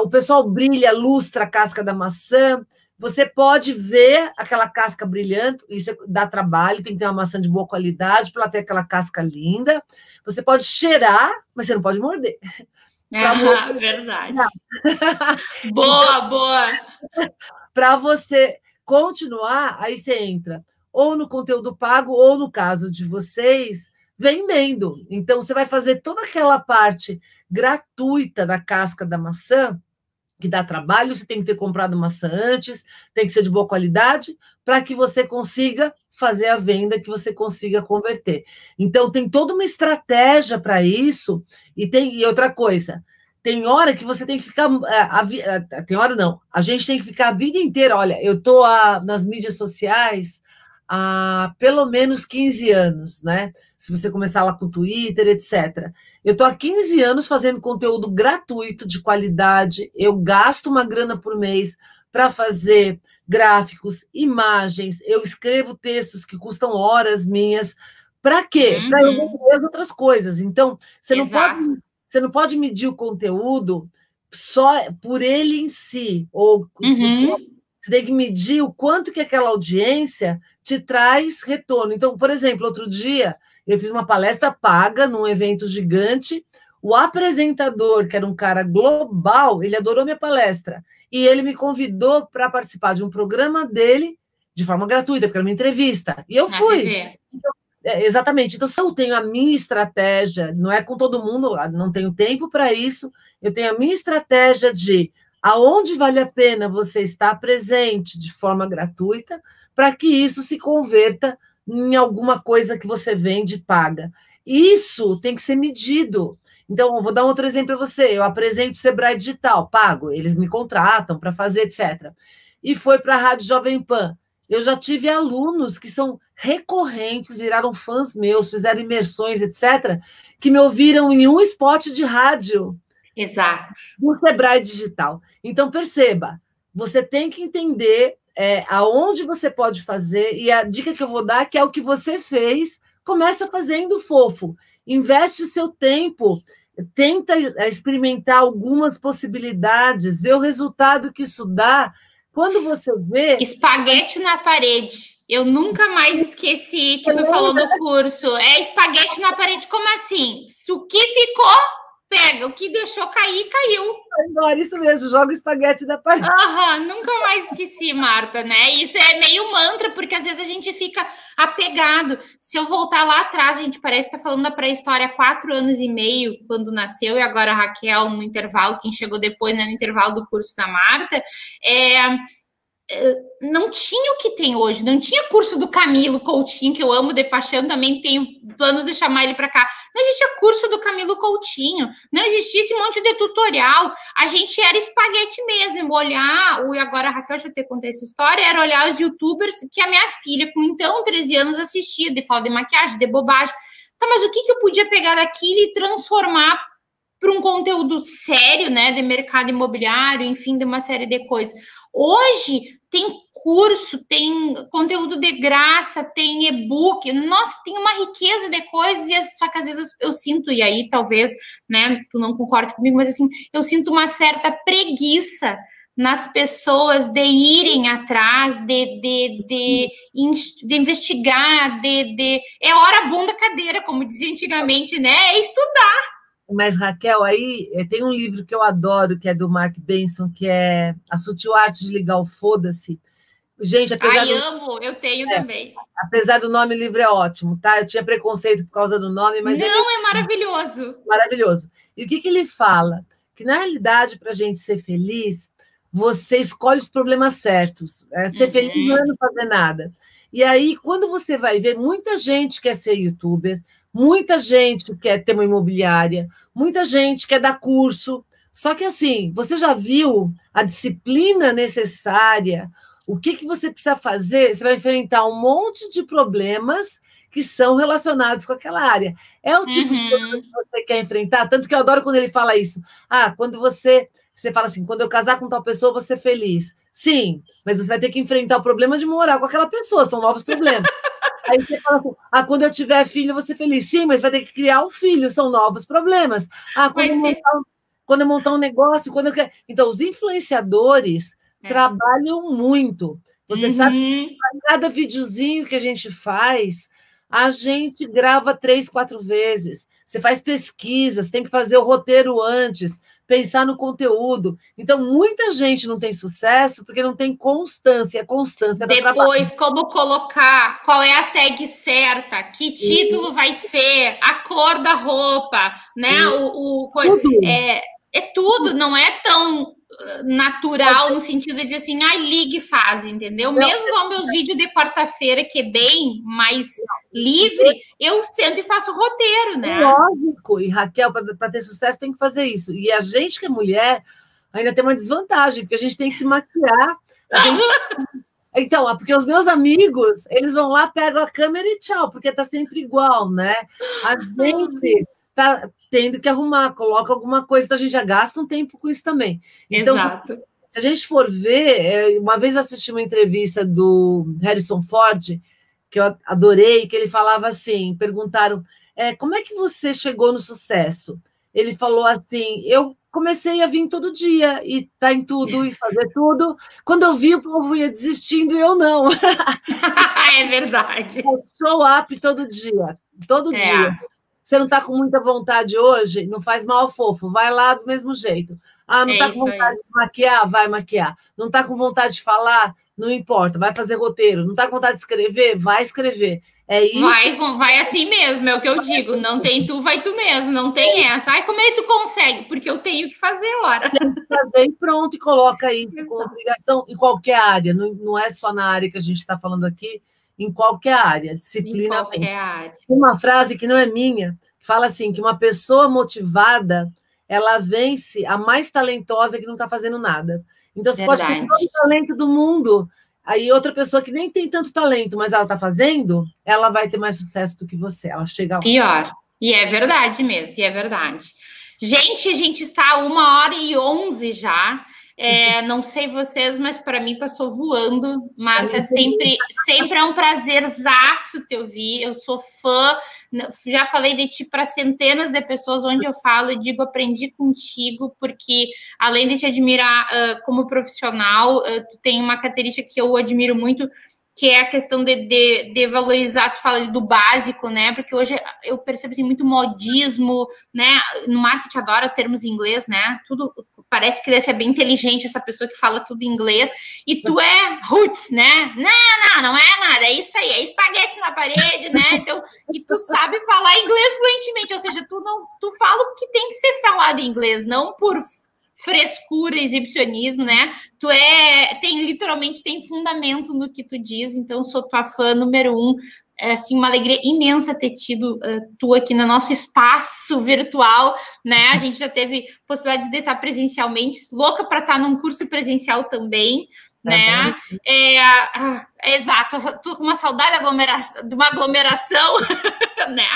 o pessoal brilha, lustra a casca da maçã. Você pode ver aquela casca brilhando, isso é, dá trabalho, tem que ter uma maçã de boa qualidade para ter aquela casca linda. Você pode cheirar, mas você não pode morder. Ah, <laughs> verdade. <laughs> boa, então, boa. Para você continuar, aí você entra ou no conteúdo pago, ou no caso de vocês, vendendo. Então, você vai fazer toda aquela parte gratuita da casca da maçã, que dá trabalho, você tem que ter comprado maçã antes, tem que ser de boa qualidade, para que você consiga fazer a venda, que você consiga converter. Então, tem toda uma estratégia para isso, e tem e outra coisa. Tem hora que você tem que ficar. A, a, a, tem hora não. A gente tem que ficar a vida inteira. Olha, eu estou nas mídias sociais há pelo menos 15 anos, né? Se você começar lá com Twitter, etc. Eu estou há 15 anos fazendo conteúdo gratuito, de qualidade, eu gasto uma grana por mês para fazer gráficos, imagens, eu escrevo textos que custam horas minhas. Para quê? Uhum. Para eu vender as outras coisas. Então, você não, pode, você não pode medir o conteúdo só por ele em si, ou uhum. Você tem que medir o quanto que aquela audiência te traz retorno. Então, por exemplo, outro dia eu fiz uma palestra paga num evento gigante. O apresentador, que era um cara global, ele adorou minha palestra. E ele me convidou para participar de um programa dele de forma gratuita, porque era uma entrevista. E eu fui. Então, é, exatamente. Então, se eu tenho a minha estratégia, não é com todo mundo, não tenho tempo para isso, eu tenho a minha estratégia de aonde vale a pena você estar presente de forma gratuita para que isso se converta em alguma coisa que você vende e paga. Isso tem que ser medido. Então, vou dar um outro exemplo para você. Eu apresento o Sebrae Digital, pago, eles me contratam para fazer, etc. E foi para a Rádio Jovem Pan. Eu já tive alunos que são recorrentes, viraram fãs meus, fizeram imersões, etc., que me ouviram em um spot de rádio Exato. No Sebrae Digital. Então, perceba, você tem que entender é, aonde você pode fazer, e a dica que eu vou dar, que é o que você fez, começa fazendo fofo. Investe seu tempo, tenta experimentar algumas possibilidades, vê o resultado que isso dá. Quando você vê. Espaguete na parede. Eu nunca mais esqueci que tu falou do curso. É espaguete na parede. Como assim? O que ficou pega, o que deixou cair, caiu. Agora, isso mesmo, joga espaguete na parede. Aham, nunca mais esqueci, Marta, né? Isso é meio mantra, porque às vezes a gente fica apegado. Se eu voltar lá atrás, a gente parece estar tá falando da pré-história quatro anos e meio, quando nasceu, e agora a Raquel no intervalo, quem chegou depois, né, no intervalo do curso da Marta, é não tinha o que tem hoje, não tinha curso do Camilo Coutinho, que eu amo de paixão, também tenho planos de chamar ele para cá. Não existia curso do Camilo Coutinho, não existia esse monte de tutorial. A gente era espaguete mesmo, olhar, e agora a Raquel já te contei essa história, era olhar os youtubers que a minha filha, com então 13 anos, assistia, de fala de maquiagem, de bobagem. Tá, mas o que, que eu podia pegar daquilo e transformar para um conteúdo sério, né, de mercado imobiliário, enfim, de uma série de coisas. Hoje tem curso, tem conteúdo de graça, tem e-book, nossa, tem uma riqueza de coisas, e só que às vezes eu sinto, e aí talvez, né, tu não concorde comigo, mas assim, eu sinto uma certa preguiça nas pessoas de irem atrás, de, de, de, de investigar, de, de. É hora bunda cadeira, como dizia antigamente, né? É estudar. Mas, Raquel, aí eh, tem um livro que eu adoro, que é do Mark Benson, que é A Sutil Arte de Ligar o Foda-se. Gente, apesar Ai, do... amo, eu tenho é, também. Apesar do nome, o livro é ótimo, tá? Eu tinha preconceito por causa do nome, mas. Não, ele... é maravilhoso. Maravilhoso. E o que, que ele fala? Que, na realidade, para a gente ser feliz, você escolhe os problemas certos. É, ser uhum. feliz não é não fazer nada. E aí, quando você vai ver, muita gente quer ser youtuber, Muita gente quer ter uma imobiliária, muita gente quer dar curso. Só que assim, você já viu a disciplina necessária? O que, que você precisa fazer? Você vai enfrentar um monte de problemas que são relacionados com aquela área. É o tipo uhum. de problema que você quer enfrentar, tanto que eu adoro quando ele fala isso. Ah, quando você você fala assim, quando eu casar com tal pessoa, vou ser feliz. Sim, mas você vai ter que enfrentar o problema de morar com aquela pessoa, são novos problemas. Aí você fala assim: ah, quando eu tiver filho, eu vou ser feliz. Sim, mas vai ter que criar um filho, são novos problemas. Ah, quando montar, quando eu montar um negócio, quando eu quero. Então, os influenciadores é. trabalham muito. Você uhum. sabe que cada videozinho que a gente faz, a gente grava três, quatro vezes. Você faz pesquisas, tem que fazer o roteiro antes, pensar no conteúdo. Então, muita gente não tem sucesso porque não tem constância. Constância Depois, como colocar, qual é a tag certa, que título vai ser, a cor da roupa, né? O, o, tudo. É, é tudo, não é tão natural no sentido de assim, ai, ligue faz, entendeu? Mesmo os meus vídeos de quarta-feira, que é bem mais livre, eu sento e faço roteiro, né? Lógico, e Raquel, para ter sucesso, tem que fazer isso. E a gente que é mulher ainda tem uma desvantagem, porque a gente tem que se maquiar. Gente... <laughs> Então, é porque os meus amigos, eles vão lá, pegam a câmera e tchau, porque tá sempre igual, né? A gente tá tendo que arrumar, coloca alguma coisa, então a gente já gasta um tempo com isso também. Então, Exato. Se, se, a gente for ver, é, uma vez eu assisti uma entrevista do Harrison Ford, que eu adorei, que ele falava assim: perguntaram é, como é que você chegou no sucesso? Ele falou assim: eu comecei a vir todo dia e tá em tudo e fazer tudo. Quando eu vi, o povo ia desistindo e eu não. <laughs> é verdade. É show up todo dia, todo é. dia. Você não está com muita vontade hoje? Não faz mal fofo, vai lá do mesmo jeito. Ah, não está é com vontade aí. de maquiar? Vai maquiar. Não está com vontade de falar? Não importa, vai fazer roteiro. Não está com vontade de escrever? Vai escrever. É isso. Vai, vai assim mesmo, é o que eu digo. Não tem tu, vai tu mesmo. Não tem essa. Ai, como é que tu consegue? Porque eu tenho que fazer, ora. Tem que fazer e pronto, e coloca aí com obrigação em qualquer área. Não, não é só na área que a gente está falando aqui em qualquer área, disciplina. Em qualquer área. Uma frase que não é minha, fala assim, que uma pessoa motivada, ela vence a mais talentosa que não está fazendo nada. Então, você Verdade. pode ter todo o talento do mundo, aí outra pessoa que nem tem tanto talento, mas ela está fazendo, ela vai ter mais sucesso do que você. Ela chega lá. Pior. E é verdade mesmo, e é verdade. Gente, a gente está uma hora e onze já. É, não sei vocês, mas para mim passou voando. Marta, sempre, sempre é um prazerzaço te ouvir. Eu sou fã. Já falei de ti para centenas de pessoas onde eu falo e digo aprendi contigo, porque além de te admirar uh, como profissional, uh, tu tem uma característica que eu admiro muito, que é a questão de, de, de, valorizar, tu fala do básico, né? Porque hoje eu percebo assim, muito modismo, né? No marketing adora termos em inglês, né? Tudo parece que deve ser bem inteligente essa pessoa que fala tudo em inglês, e tu é roots, né? Não, não, não é nada, é isso aí, é espaguete na parede, né? Então, e tu sabe falar inglês fluentemente, ou seja, tu não tu fala o que tem que ser falado em inglês, não por frescura, exibicionismo, né? Tu é, tem literalmente tem fundamento no que tu diz, então sou tua fã número um. É assim uma alegria imensa ter tido uh, tu aqui no nosso espaço virtual, né? A gente já teve possibilidade de estar presencialmente, louca para estar num curso presencial também, tá né? É, é, exato, tô com uma saudade de uma aglomeração, <laughs> né?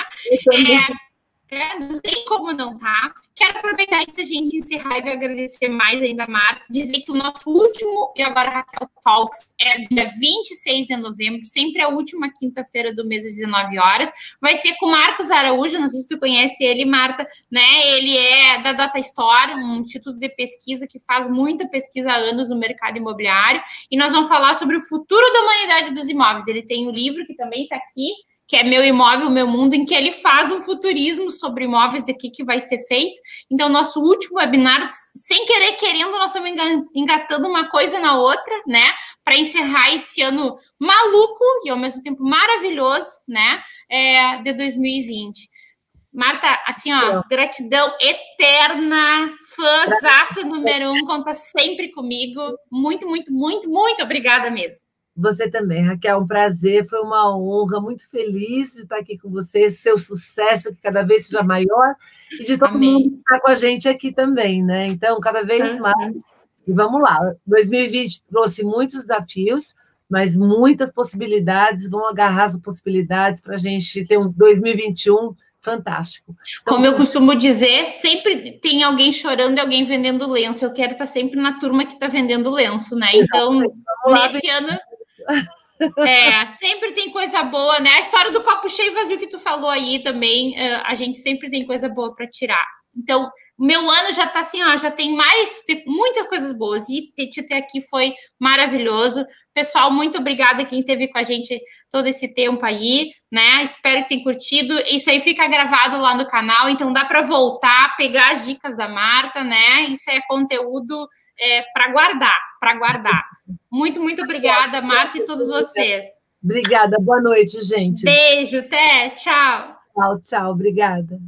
É, é, não tem como não, tá? Quero aproveitar essa gente encerrar e agradecer mais ainda, Marco. Dizer que o nosso último, e agora Raquel Talks, é dia 26 de novembro, sempre a última quinta-feira do mês às 19 horas. Vai ser com Marcos Araújo, não sei se tu conhece ele, Marta, né? Ele é da Data Store, um instituto de pesquisa que faz muita pesquisa há anos no mercado imobiliário. E nós vamos falar sobre o futuro da humanidade dos imóveis. Ele tem o um livro que também está aqui que é Meu Imóvel, Meu Mundo, em que ele faz um futurismo sobre imóveis daqui que vai ser feito. Então, nosso último webinar, sem querer, querendo, nós estamos engatando uma coisa na outra, né? Para encerrar esse ano maluco e ao mesmo tempo maravilhoso, né? É, de 2020. Marta, assim, ó, gratidão eterna, fãzaça número um, conta sempre comigo. Muito, muito, muito, muito obrigada mesmo. Você também, Raquel, um prazer, foi uma honra, muito feliz de estar aqui com você, seu sucesso que cada vez seja maior e de todo Amém. mundo estar com a gente aqui também, né? Então, cada vez mais. E vamos lá, 2020 trouxe muitos desafios, mas muitas possibilidades, vamos agarrar as possibilidades para a gente ter um 2021 fantástico. Então, Como eu costumo dizer, sempre tem alguém chorando e alguém vendendo lenço. Eu quero estar sempre na turma que está vendendo lenço, né? Então, nesse ano é, sempre tem coisa boa, né? A história do copo cheio e vazio que tu falou aí também, eh, a gente sempre tem coisa boa para tirar. Então, meu ano já está assim, ó, já tem mais, tem muitas coisas boas. E te ter aqui foi maravilhoso. Pessoal, muito obrigada quem esteve com a gente todo esse tempo aí, né? Espero que tenham curtido. Isso aí fica gravado lá no canal, então dá para voltar, pegar as dicas da Marta, né? Isso é conteúdo é, para guardar, para guardar. Muito, muito obrigada, Marta, e todos vocês. Obrigada, boa noite, gente. Beijo, até, tchau. Tchau, tchau, obrigada.